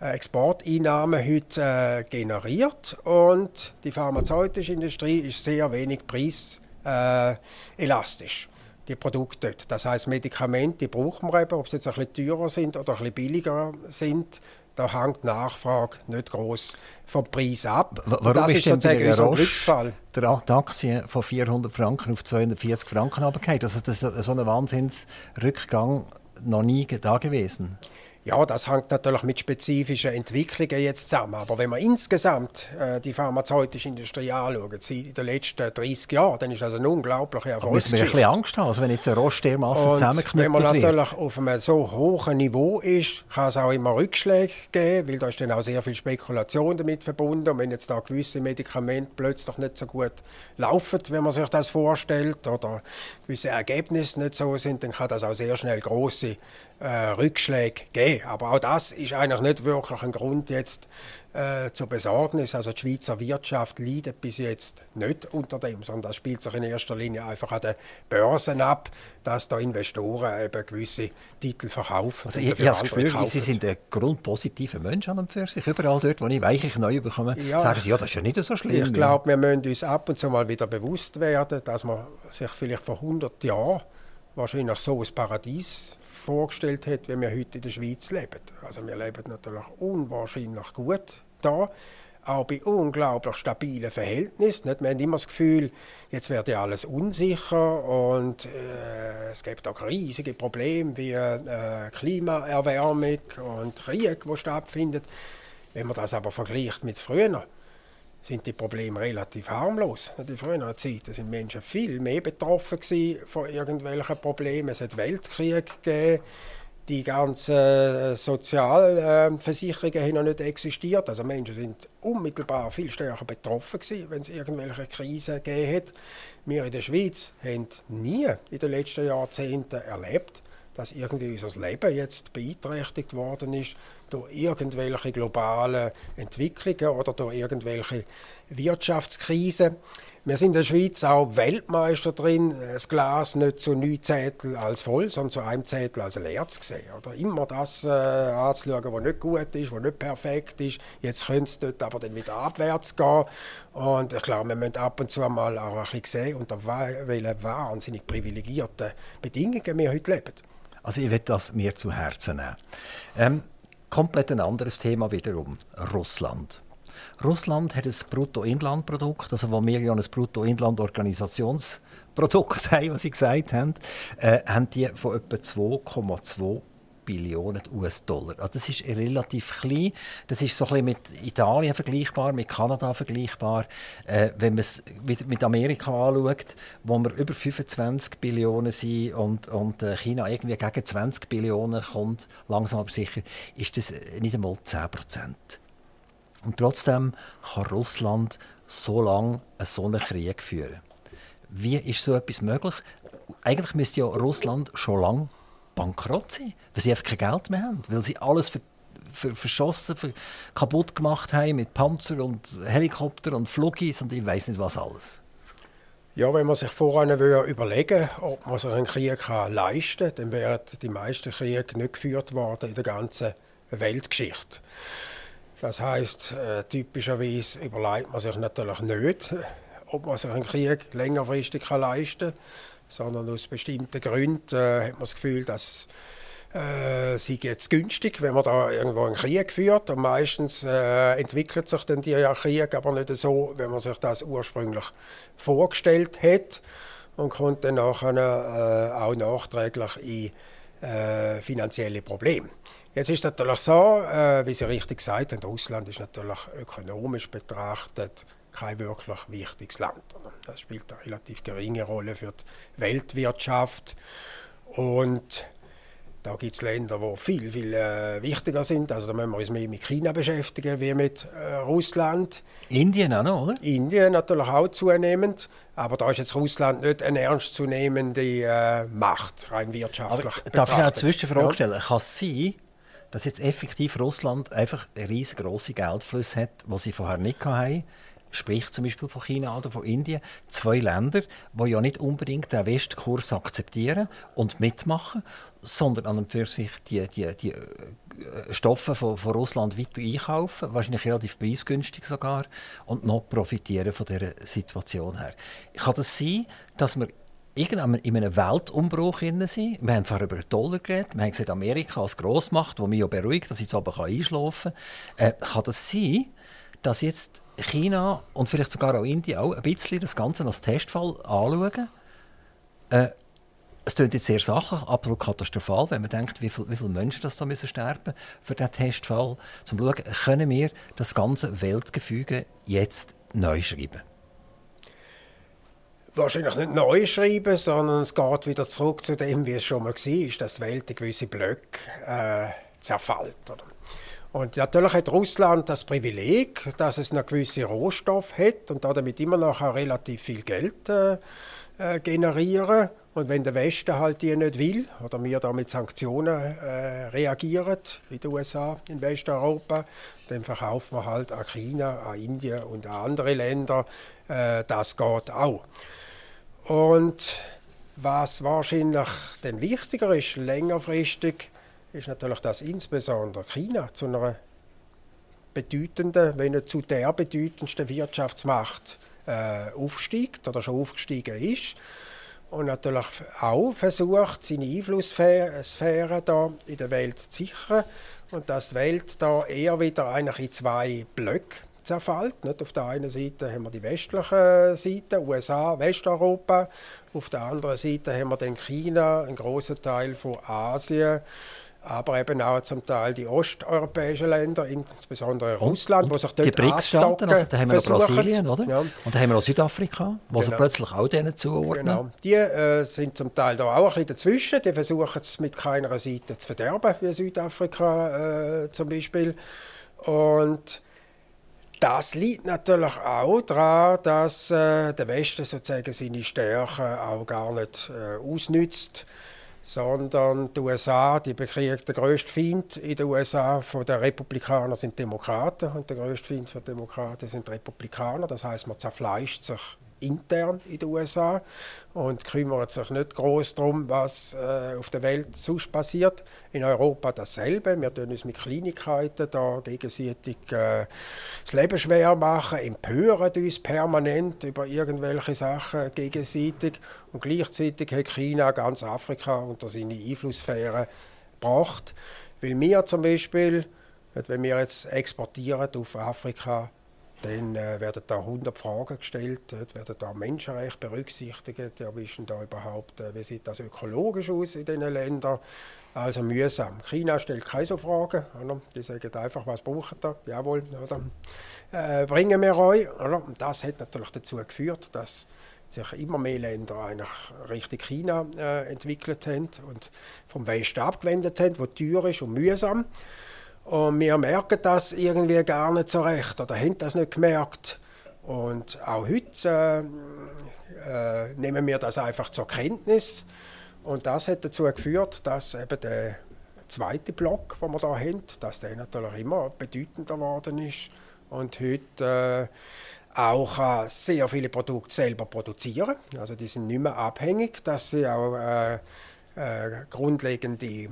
Exporteinnahmen heute äh, generiert. Und die pharmazeutische Industrie ist sehr wenig preiselastisch. Äh, die Produkte. Das heißt, Medikamente die brauchen wir eben, ob sie jetzt ein bisschen teurer sind oder ein bisschen billiger sind. Da hängt die Nachfrage nicht groß vom Preis ab. Warum das ist, ist sozusagen so ein Glücksfall. Der Aktie von 400 Franken auf 240 Franken runtergefallen. Also das ist so ein Wahnsinnsrückgang noch nie da gewesen. Ja, das hängt natürlich mit spezifischen Entwicklungen jetzt zusammen. Aber wenn man insgesamt äh, die pharmazeutische Industrie anschaut, in den letzten 30 Jahren, dann ist das eine unglaubliche Erfolgsgeschichte. müssen wir ein bisschen Angst haben, also wenn jetzt eine Rohstermasse zusammenknüppelt Wenn man natürlich wird. auf einem so hohen Niveau ist, kann es auch immer Rückschläge geben, weil da ist dann auch sehr viel Spekulation damit verbunden. Und wenn jetzt da gewisse Medikamente plötzlich nicht so gut laufen, wenn man sich das vorstellt, oder gewisse Ergebnisse nicht so sind, dann kann das auch sehr schnell große äh, Rückschläge geben. Aber auch das ist eigentlich nicht wirklich ein Grund jetzt äh, zur Besorgnis. Also die Schweizer Wirtschaft leidet bis jetzt nicht unter dem, sondern das spielt sich in erster Linie einfach an den Börsen ab, dass da Investoren eben gewisse Titel verkaufen. Also ich, ich habe das Gefühl, kaufen. Sie sind ein grundpositiver Mensch an und für sich. Überall dort, wo ich weichlich neu bekomme, ja, sagen Sie, ja, das ist ja nicht so schlimm. Ich glaube, wir müssen uns ab und zu mal wieder bewusst werden, dass man sich vielleicht vor 100 Jahren wahrscheinlich so ein Paradies vorgestellt hat, wie wir heute in der Schweiz leben. Also wir leben natürlich unwahrscheinlich gut da, auch bei unglaublich stabilen Verhältnissen. Wir haben immer das Gefühl, jetzt wird ja alles unsicher und äh, es gibt auch riesige Probleme wie äh, Klimaerwärmung und Krieg, wo stattfindet. Wenn man das aber vergleicht mit früher, sind die Probleme relativ harmlos. In früheren Zeiten sind Menschen viel mehr betroffen von irgendwelchen Problemen. Es hat Weltkrieg gegeben. Die ganzen Sozialversicherungen haben noch nicht existiert. Also Menschen sind unmittelbar viel stärker betroffen gewesen, wenn es irgendwelche Krisen gegeben hat. Wir in der Schweiz haben nie in den letzten Jahrzehnten erlebt, dass irgendwie unser Leben jetzt beeinträchtigt worden ist durch irgendwelche globalen Entwicklungen oder durch irgendwelche Wirtschaftskrisen. Wir sind in der Schweiz auch Weltmeister drin, das Glas nicht zu neun Zettel als voll, sondern zu einem Zettel als leer zu sehen. Oder immer das äh, anzuschauen, was nicht gut ist, was nicht perfekt ist. Jetzt könnte es dort aber dann wieder abwärts gehen. Und ich glaube, wir müssen ab und zu mal auch ein bisschen sehen, unter welchen wahnsinnig privilegierten Bedingungen wir heute leben. Also ich will das mir zu Herzen nehmen. Ähm, komplett ein anderes Thema wiederum. Russland. Russland hat ein Bruttoinlandprodukt, also wo wir ja ein Bruttoinlandorganisationsprodukt haben, was Sie gesagt haben, äh, haben die von etwa 2,2 Billionen US-Dollar. Also das ist relativ klein. Das ist so ein bisschen mit Italien vergleichbar, mit Kanada vergleichbar. Äh, wenn man es mit Amerika anschaut, wo wir über 25 Billionen sind und, und äh, China irgendwie gegen 20 Billionen kommt, langsam aber sicher, ist das nicht einmal 10 Prozent. Und trotzdem kann Russland so lange einen Krieg führen. Wie ist so etwas möglich? Eigentlich müsste ja Russland schon lange bankrott sein, weil sie einfach kein Geld mehr haben, weil sie alles ver ver verschossen, ver kaputt gemacht haben mit Panzer und Helikopter und Flugis und ich weiß nicht was alles. Ja, wenn man sich voran überlegen ob man sich einen Krieg leisten kann, dann wären die meisten Kriege nicht geführt worden in der ganzen Weltgeschichte. Das heißt, äh, typischerweise überlegt man sich natürlich nicht, ob man sich einen Krieg längerfristig leisten kann sondern aus bestimmten Gründen äh, hat man das Gefühl, dass äh, sie jetzt günstig, wenn man da irgendwo einen Krieg führt. Und meistens äh, entwickelt sich dann der Krieg aber nicht so, wie man sich das ursprünglich vorgestellt hat und kommt dann nachher äh, auch nachträglich in äh, finanzielle Probleme. Jetzt ist natürlich so, äh, wie Sie richtig gesagt haben, Russland ist natürlich ökonomisch betrachtet kein wirklich wichtiges Land. Das spielt eine relativ geringe Rolle für die Weltwirtschaft. Und da gibt es Länder, die viel, viel äh, wichtiger sind. Also da müssen wir uns mehr mit China beschäftigen wie mit äh, Russland. Indien auch noch, oder? Indien natürlich auch zunehmend. Aber da ist jetzt Russland nicht eine ernstzunehmende äh, Macht, rein wirtschaftlich. Aber darf ich eine Zwischenfrage stellen? Ja. Kann es sein, dass jetzt effektiv Russland einfach riesengroße Geldflüsse hat, die sie vorher nicht hatten? Sprich zum Beispiel von China oder von Indien, zwei Länder, die ja nicht unbedingt den Westkurs akzeptieren und mitmachen, sondern an und für sich die, die, die äh, Stoffe von, von Russland weiter einkaufen, wahrscheinlich relativ preisgünstig sogar, und noch profitieren von dieser Situation her. Kann das sein, dass wir irgendwann in einem Weltumbruch sind. Wir haben vorher über den Dollar geredet. Wir haben gesagt, Amerika als Grossmacht, die mich ja beruhigt, dass ich jetzt aber einschlafen kann. Äh, kann das sein, dass jetzt China und vielleicht sogar auch Indien auch ein bisschen das Ganze als Testfall anschauen? Äh, es klingt jetzt sehr sachlich, absolut katastrophal, wenn man denkt, wie, viel, wie viele Menschen das da müssen sterben für diesen Testfall. Zum schauen, können wir das ganze Weltgefüge jetzt neu schreiben? wahrscheinlich nicht neu schreiben, sondern es geht wieder zurück zu dem, wie es schon mal war, dass die Welt in gewisse Blöcke äh, zerfällt. Oder? Und natürlich hat Russland das Privileg, dass es noch gewisse Rohstoffe hat und damit immer noch relativ viel Geld äh, äh, generieren. Und wenn der Westen halt die nicht will, oder wir da mit Sanktionen äh, reagieren, wie die USA in Westeuropa, dann verkaufen wir halt an China, an Indien und an andere Länder. Äh, das geht auch. Und was wahrscheinlich dann wichtiger ist, längerfristig, ist natürlich, dass insbesondere China zu einer bedeutenden, wenn nicht zu der bedeutendsten Wirtschaftsmacht äh, aufsteigt oder schon aufgestiegen ist. Und natürlich auch versucht, seine Einflusssphäre da in der Welt zu sichern und dass die Welt da eher wieder eigentlich in zwei Blöcke zerfällt. Nicht? Auf der einen Seite haben wir die westliche Seite, USA, Westeuropa. Auf der anderen Seite haben wir dann China, einen großen Teil von Asien aber eben auch zum Teil die osteuropäischen Länder, insbesondere Russland, und, wo sich dort Die BRICS-Staaten, also da haben wir Brasilien, oder? Ja. Und da haben wir noch Südafrika, wo genau. sie plötzlich auch denen zuordnen. Genau. Die äh, sind zum Teil da auch ein bisschen dazwischen, die versuchen es mit keiner Seite zu verderben, wie Südafrika äh, zum Beispiel. Und das liegt natürlich auch daran, dass äh, der Westen sozusagen seine Stärken auch gar nicht äh, ausnützt, sondern die USA, die bekriegt der größte Feind in den USA von den Republikanern sind Demokraten und der größte Feind von Demokraten sind Republikaner. Das heißt, man zerfleischt sich intern in den USA und kümmert sich nicht groß darum, was äh, auf der Welt sonst passiert. In Europa dasselbe. Wir tun uns mit Kleinigkeiten da gegenseitig äh, das Leben schwer machen, empören uns permanent über irgendwelche Sachen gegenseitig und gleichzeitig hat China ganz Afrika unter seine Einflusssphäre gebracht. Weil wir zum Beispiel, wenn wir jetzt exportieren auf Afrika, dann äh, werden da 100 Fragen gestellt, dort werden da Menschenrechte berücksichtigt, ja, wie ist da überhaupt, äh, wie sieht das ökologisch aus in diesen Ländern? Also mühsam. China stellt keine so Fragen, oder? die sagen einfach, was braucht ihr? Jawohl, oder? Äh, bringen wir euch. Oder? Und das hat natürlich dazu geführt, dass sich immer mehr Länder eigentlich Richtung China äh, entwickelt haben und vom Westen abgewendet haben, wo teuer ist und mühsam. Und wir merken das irgendwie gar nicht so recht oder haben das nicht gemerkt. Und auch heute äh, äh, nehmen wir das einfach zur Kenntnis. Und das hat dazu geführt, dass eben der zweite Block, den wir da haben, dass der natürlich immer bedeutender geworden ist. Und heute äh, auch äh, sehr viele Produkte selber produzieren. Also die sind nicht mehr abhängig, dass sie auch äh, äh, grundlegende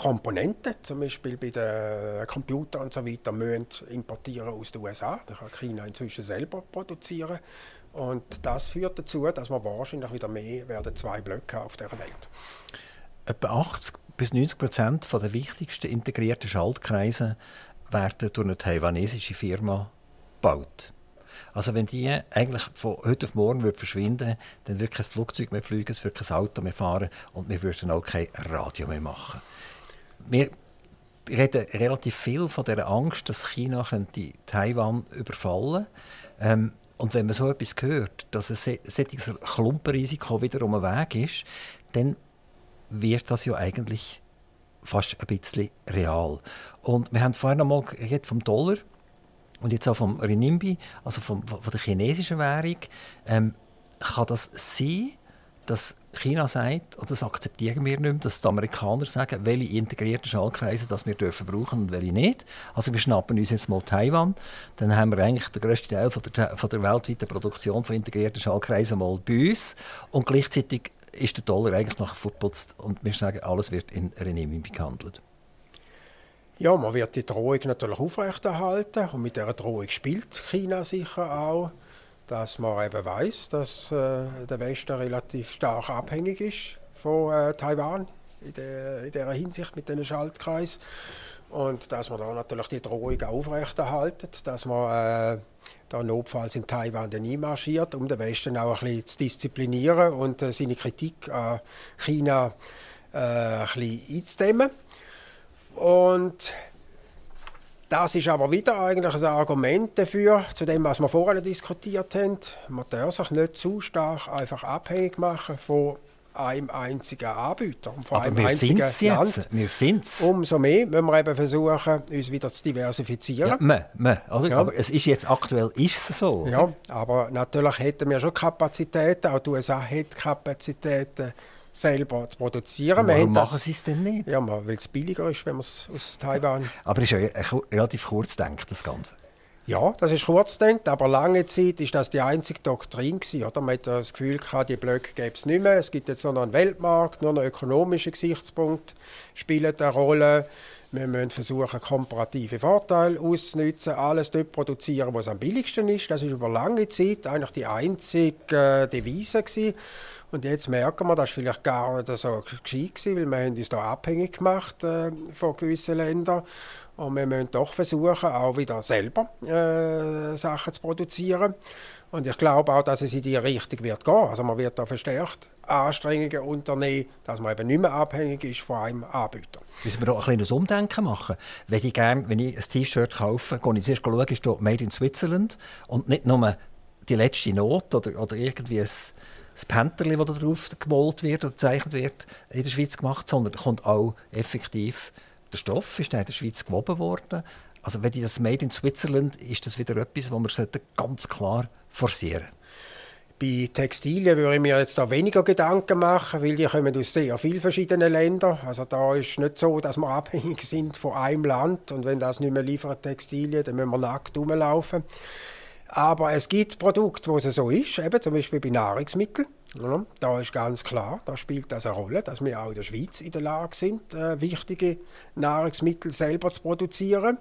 Komponenten, zum Beispiel bei den Computern und so weiter, müssen importieren aus den USA. Das kann China inzwischen selber produzieren. Und das führt dazu, dass wir wahrscheinlich wieder mehr werden zwei Blöcke auf der Welt. Etwa 80 bis 90 Prozent der wichtigsten integrierten Schaltkreise werden durch eine taiwanesische Firma gebaut. Also wenn die eigentlich von heute auf morgen würde verschwinden dann würde kein Flugzeug mehr fliegen, es würde kein Auto mehr fahren und wir würden auch kein Radio mehr machen wir reden relativ viel von der Angst, dass China könnte Taiwan überfallen ähm, und wenn man so etwas hört, dass ein solches Klumpenrisiko wieder um den Weg ist, dann wird das ja eigentlich fast ein bisschen real. Und wir haben vorhin noch mal vom Dollar und jetzt auch vom Renminbi, also vom, von der chinesischen Währung. Ähm, kann das sein, dass China sagt, und das akzeptieren wir nicht mehr, dass die Amerikaner sagen, welche integrierten Schaltkreise das wir dürfen brauchen und welche nicht. Also wir schnappen uns jetzt mal Taiwan, dann haben wir eigentlich den grössten Teil von der, von der weltweiten Produktion von integrierten Schaltkreisen mal bei uns und gleichzeitig ist der Dollar eigentlich noch verputzt und wir sagen, alles wird in Renminbi gehandelt. Ja, man wird die Drohung natürlich aufrechterhalten und mit dieser Drohung spielt China sicher auch, dass man eben weiß, dass äh, der Westen relativ stark abhängig ist von äh, Taiwan in, dieser Hinsicht mit dem Schaltkreis und dass man da natürlich die Drohung aufrechterhaltet, dass man äh, da notfalls in Taiwan dann einmarschiert, um den Westen auch ein bisschen zu disziplinieren und äh, seine Kritik an China äh, ein bisschen einzudämmen. Und das ist aber wieder eigentlich ein Argument dafür, zu dem, was wir vorhin diskutiert haben. Man darf sich nicht zu stark einfach abhängig machen von einem einzigen Anbieter. Und Aber wir sind es jetzt. Wir sind's. Umso mehr müssen wir eben versuchen, uns wieder zu diversifizieren. Ja, man, man, oder? Ja. Aber es ist jetzt aktuell ist es so. Ja, aber natürlich hätten wir schon Kapazitäten, auch die USA hat Kapazitäten, selber zu produzieren. Warum machen sie es denn nicht? Ja, weil es billiger ist, wenn man es aus Taiwan... Aber es ist ja relativ kurz gedacht, das Ganze. Ja, das ist kurz gedacht, aber lange Zeit ist das die einzige Doktrin gewesen, oder? Man hat das Gefühl gehabt, die Blöcke gäbe es nicht mehr. Es gibt jetzt nur noch einen Weltmarkt, nur noch ökonomische Gesichtspunkte spielen eine Rolle. Wir müssen versuchen, komparative Vorteile auszunutzen, alles dort produzieren, was am billigsten ist. Das ist über lange Zeit eigentlich die einzige äh, Devise gewesen. Und jetzt merken wir, das war vielleicht gar nicht so gescheit weil wir haben uns da abhängig gemacht äh, von gewissen Ländern. Und wir müssen doch versuchen, auch wieder selber äh, Sachen zu produzieren. Und ich glaube auch, dass es in die Richtung wird gehen. Also man wird da verstärkt Anstrengungen unternehmen, dass man eben nicht mehr abhängig ist von einem Anbieter. Müssen wir da ein kleines Umdenken machen? Wenn ich, gern, wenn ich ein T-Shirt kaufe, gehe ich zuerst schauen, ist da «Made in Switzerland» und nicht nur die letzte Not oder, oder irgendwie ein das Panterli, das da drauf gemalt wird oder gezeichnet wird, in der Schweiz gemacht, sondern kommt auch effektiv der Stoff ist in der Schweiz gewoben worden. Also wenn ich das Made in Switzerland ist das wieder etwas, was wir ganz klar forcieren bei Textilien würde ich mir jetzt da weniger Gedanken machen, weil die kommen aus sehr vielen verschiedenen Ländern. Also da ist nicht so, dass wir abhängig sind von einem Land und wenn das nicht mehr liefert Textilien, dann müssen wir nackt rumlaufen. Aber es gibt Produkte, wo es so ist, eben zum Beispiel bei Nahrungsmitteln. Ja, da ist ganz klar, da spielt das eine Rolle, dass wir auch in der Schweiz in der Lage sind, äh, wichtige Nahrungsmittel selber zu produzieren.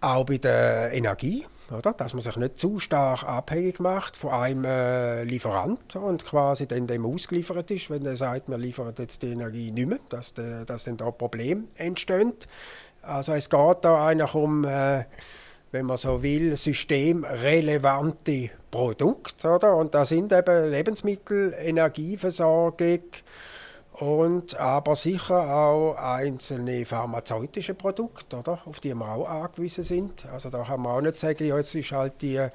Auch bei der Energie, oder? dass man sich nicht zu stark abhängig macht von einem äh, Lieferant und quasi dann dem ausgeliefert ist, wenn er sagt, wir liefern jetzt die Energie nicht mehr, dass, de, dass dann da Probleme entstehen. Also es geht da eigentlich um äh, wenn man so will, systemrelevante Produkte. Oder? Und da sind eben Lebensmittel, Energieversorgung, und aber sicher auch einzelne pharmazeutische Produkte, oder, auf die wir auch angewiesen sind. Also da kann man auch nicht sagen, ja, jetzt ist halt die, äh,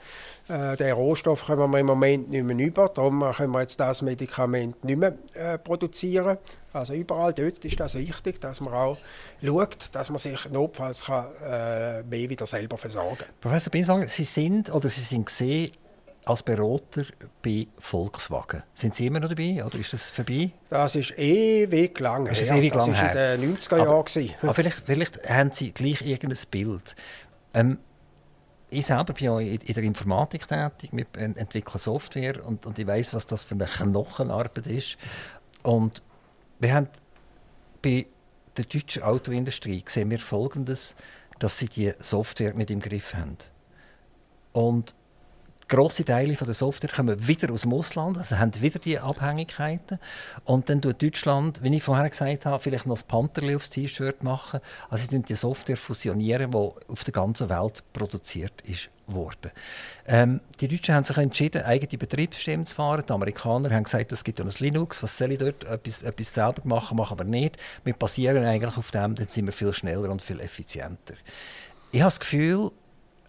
der Rohstoff können wir im Moment nicht mehr über, darum können wir jetzt das Medikament nicht mehr äh, produzieren. Also überall dort ist das wichtig, dass man auch schaut, dass man sich notfalls kann, äh, mehr wieder selber versorgen kann. Professor Binswanger, Sie sind oder Sie sind gesehen als Berater bei Volkswagen. Sind Sie immer noch dabei oder ist das vorbei? Das ist ewig lang her. Das ist ewig lang das war in den 90er Jahren. Aber, vielleicht, vielleicht haben Sie gleich irgendein Bild. Ähm, ich selber bin ja in der Informatik tätig, wir entwickeln Software und, und ich weiß, was das für eine Knochenarbeit ist. Und wir haben bei der deutschen Autoindustrie sehen wir Folgendes, dass sie die Software nicht im Griff haben. Und grosse Teile der Software kommen wieder aus dem Ausland, also haben wieder die Abhängigkeiten. Und dann tut Deutschland, wie ich vorher gesagt habe, vielleicht noch das Pantherli aufs T-Shirt machen. Also sie die Software fusionieren, die auf der ganzen Welt produziert ist worden. Ähm, die Deutschen haben sich entschieden, eigene Betriebssysteme zu fahren. Die Amerikaner haben gesagt, es gibt ein Linux, was soll ich dort etwas, etwas selber machen, machen wir nicht. Wir basieren eigentlich auf dem, dann sind wir viel schneller und viel effizienter. Ich habe das Gefühl,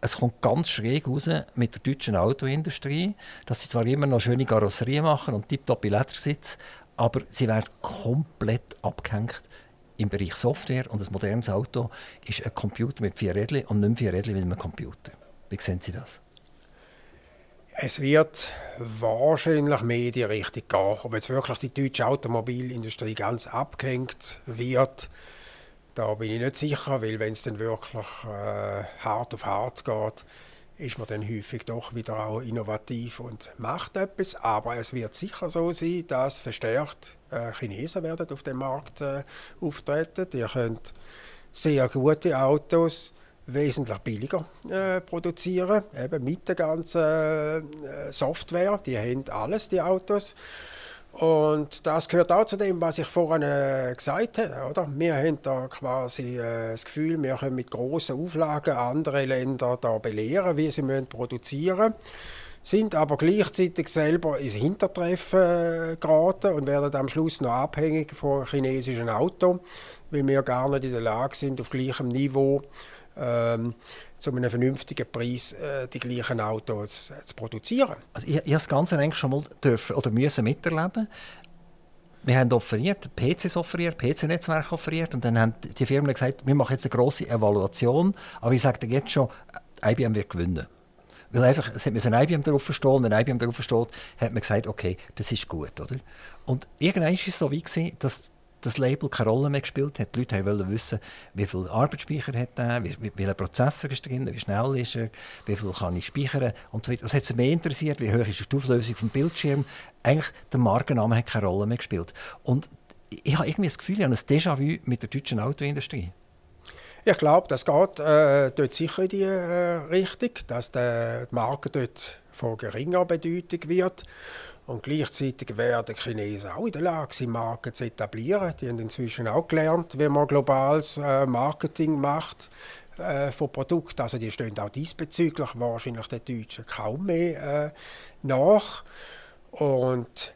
es kommt ganz schräg raus mit der deutschen Autoindustrie, dass sie zwar immer noch schöne Karosserien machen und tiptop Ledersitz, aber sie werden komplett abgehängt im Bereich Software und ein modernes Auto ist ein Computer mit vier Rädchen und nicht vier Rädchen mit einem Computer. Wie sehen Sie das? Es wird wahrscheinlich mehr die Richtung gehen. Ob jetzt wirklich die deutsche Automobilindustrie ganz abgehängt wird, da bin ich nicht sicher, weil wenn es dann wirklich äh, hart auf hart geht, ist man dann häufig doch wieder auch innovativ und macht etwas. Aber es wird sicher so sein, dass verstärkt äh, Chinesen werden auf dem Markt äh, auftreten. Ihr könnt sehr gute Autos wesentlich billiger äh, produzieren, eben mit der ganzen äh, Software. Die haben alles, die Autos. Und das gehört auch zu dem, was ich vorhin äh, gesagt habe. Oder? Wir haben da quasi äh, das Gefühl, wir können mit grossen Auflagen andere Länder da belehren, wie sie müssen produzieren müssen sind aber gleichzeitig selber ins Hintertreffen äh, geraten und werden am Schluss noch abhängig von chinesischen Autos, weil wir gar nicht in der Lage sind, auf gleichem Niveau ähm, zu einem vernünftigen Preis äh, die gleichen Autos zu produzieren. Also ich, ich habe das Ganze eigentlich schon mal dürfen oder müssen miterleben. Wir haben offeriert, PCs offeriert, PC-Netzwerk offeriert und dann haben die Firmen gesagt, wir machen jetzt eine grosse Evaluation, aber ich sage jetzt schon, IBM wird gewinnen. Weil einfach, es hat mir ein IBM darauf verstanden, wenn IBM darauf versteht, hat man gesagt, okay, das ist gut, oder? Und irgendwann war es so wie gewesen, dass das Label keine Rolle mehr gespielt hat. Die Leute wollten wissen, wie viel Arbeitsspeicher hat er, wie, wie, welcher Prozessor ist drin, wie schnell ist er, wie viel kann ich speichern und so. Das hat sie mehr interessiert, wie hoch ist die Auflösung vom Bildschirm. Eigentlich der Markenname hat keine Rolle mehr gespielt. Und ich habe irgendwie das Gefühl, ich habe ein Déjà-vu mit der deutschen Autoindustrie. Ich glaube, das geht äh, dort sicher in die äh, Richtung, dass die Marke dort von geringer Bedeutung wird. Und gleichzeitig werden die Chinesen auch in der Lage Marken zu etablieren. Die haben inzwischen auch gelernt, wie man globales äh, Marketing macht äh, von Produkten. Also die stehen auch diesbezüglich wahrscheinlich den Deutschen kaum mehr äh, nach. Und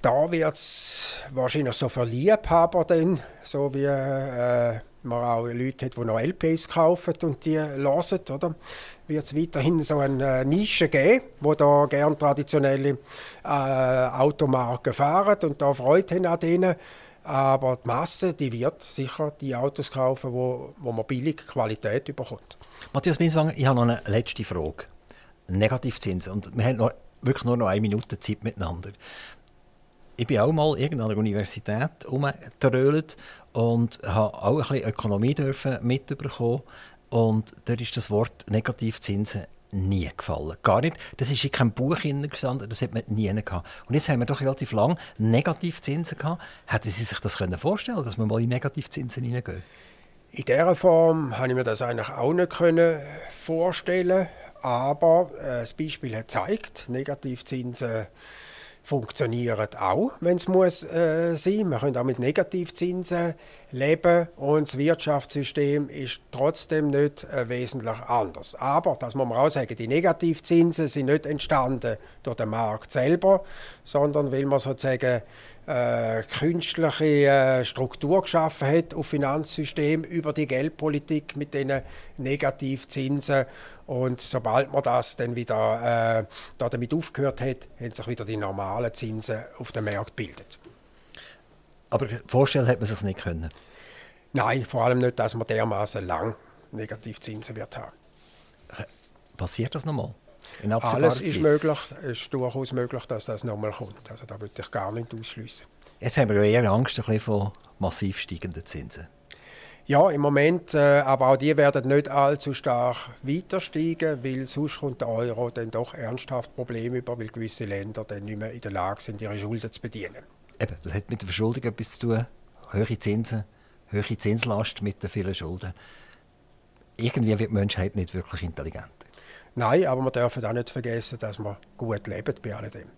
da wird es wahrscheinlich so für Liebhaber dann, so wie äh, man auch Leute hat, die noch LPs kaufen und die hören, oder? Wird es weiterhin so eine Nische geben, wo da gerne traditionelle äh, Automarken fahren und da Freude haben an denen. Aber die Masse, die wird sicher die Autos kaufen, wo, wo man billig Qualität bekommt. Matthias Binswanger, ich habe noch eine letzte Frage. Negativzinsen. Und wir haben noch, wirklich nur noch eine Minute Zeit miteinander ich bin auch mal irgendwo an Universität umgetrölt und habe auch ein bisschen Ökonomie dürfen mitbekommen. Und dort ist das Wort Negativzinsen nie gefallen. Gar nicht. Das ist in keinem Buch gestanden, das hat man nie gehabt. Und jetzt haben wir doch relativ lange Negativzinsen gehabt. Hätten Sie sich das können vorstellen dass wir mal in Negativzinsen hineingehen? In dieser Form habe ich mir das eigentlich auch nicht können vorstellen aber äh, das Beispiel hat gezeigt, Negativzinsen funktionieren auch, wenn es muss äh, sein. Wir können auch mit Negativzinsen leben und das Wirtschaftssystem ist trotzdem nicht äh, wesentlich anders. Aber, das muss man auch sagen, die Negativzinsen sind nicht entstanden durch den Markt selber, sondern weil man sozusagen äh, künstliche äh, Struktur geschaffen hat auf Finanzsystem über die Geldpolitik mit den Negativzinsen und sobald man das dann wieder äh, da damit aufgehört hat, haben sich wieder die normalen Zinsen auf dem Markt gebildet. Aber vorstellen hätte man sich nicht können. Nein, vor allem nicht, dass man dermaßen lang Negativzinsen wird haben. Passiert das nochmal? Alles ist möglich. Es ist durchaus möglich, dass das nochmal kommt. Also da würde ich gar nicht ausschließen. Jetzt haben wir ja eher Angst ein bisschen vor massiv steigenden Zinsen. Ja, im Moment, äh, aber auch die werden nicht allzu stark weiter steigen, weil sonst kommt der Euro dann doch ernsthaft Probleme über, weil gewisse Länder dann nicht mehr in der Lage sind, ihre Schulden zu bedienen. Eben, das hat mit der Verschuldung etwas zu tun. Höhere Zinsen, höhere Zinslast mit den vielen Schulden. Irgendwie wird die Menschheit nicht wirklich intelligent. Nein, aber wir dürfen auch nicht vergessen, dass wir gut leben bei alledem.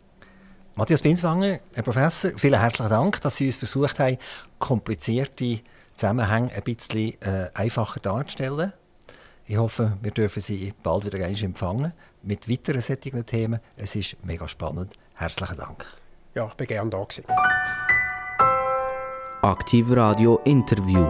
Matthias Binswanger, Herr Professor, vielen herzlichen Dank, dass Sie uns versucht haben, komplizierte Zusammenhänge ein bisschen äh, einfacher darzustellen. Ich hoffe, wir dürfen Sie bald wieder einmal empfangen mit weiteren solchen Themen. Es ist mega spannend. Herzlichen Dank. Ja, ich bin gerne da gewesen. Aktiv Radio Interview.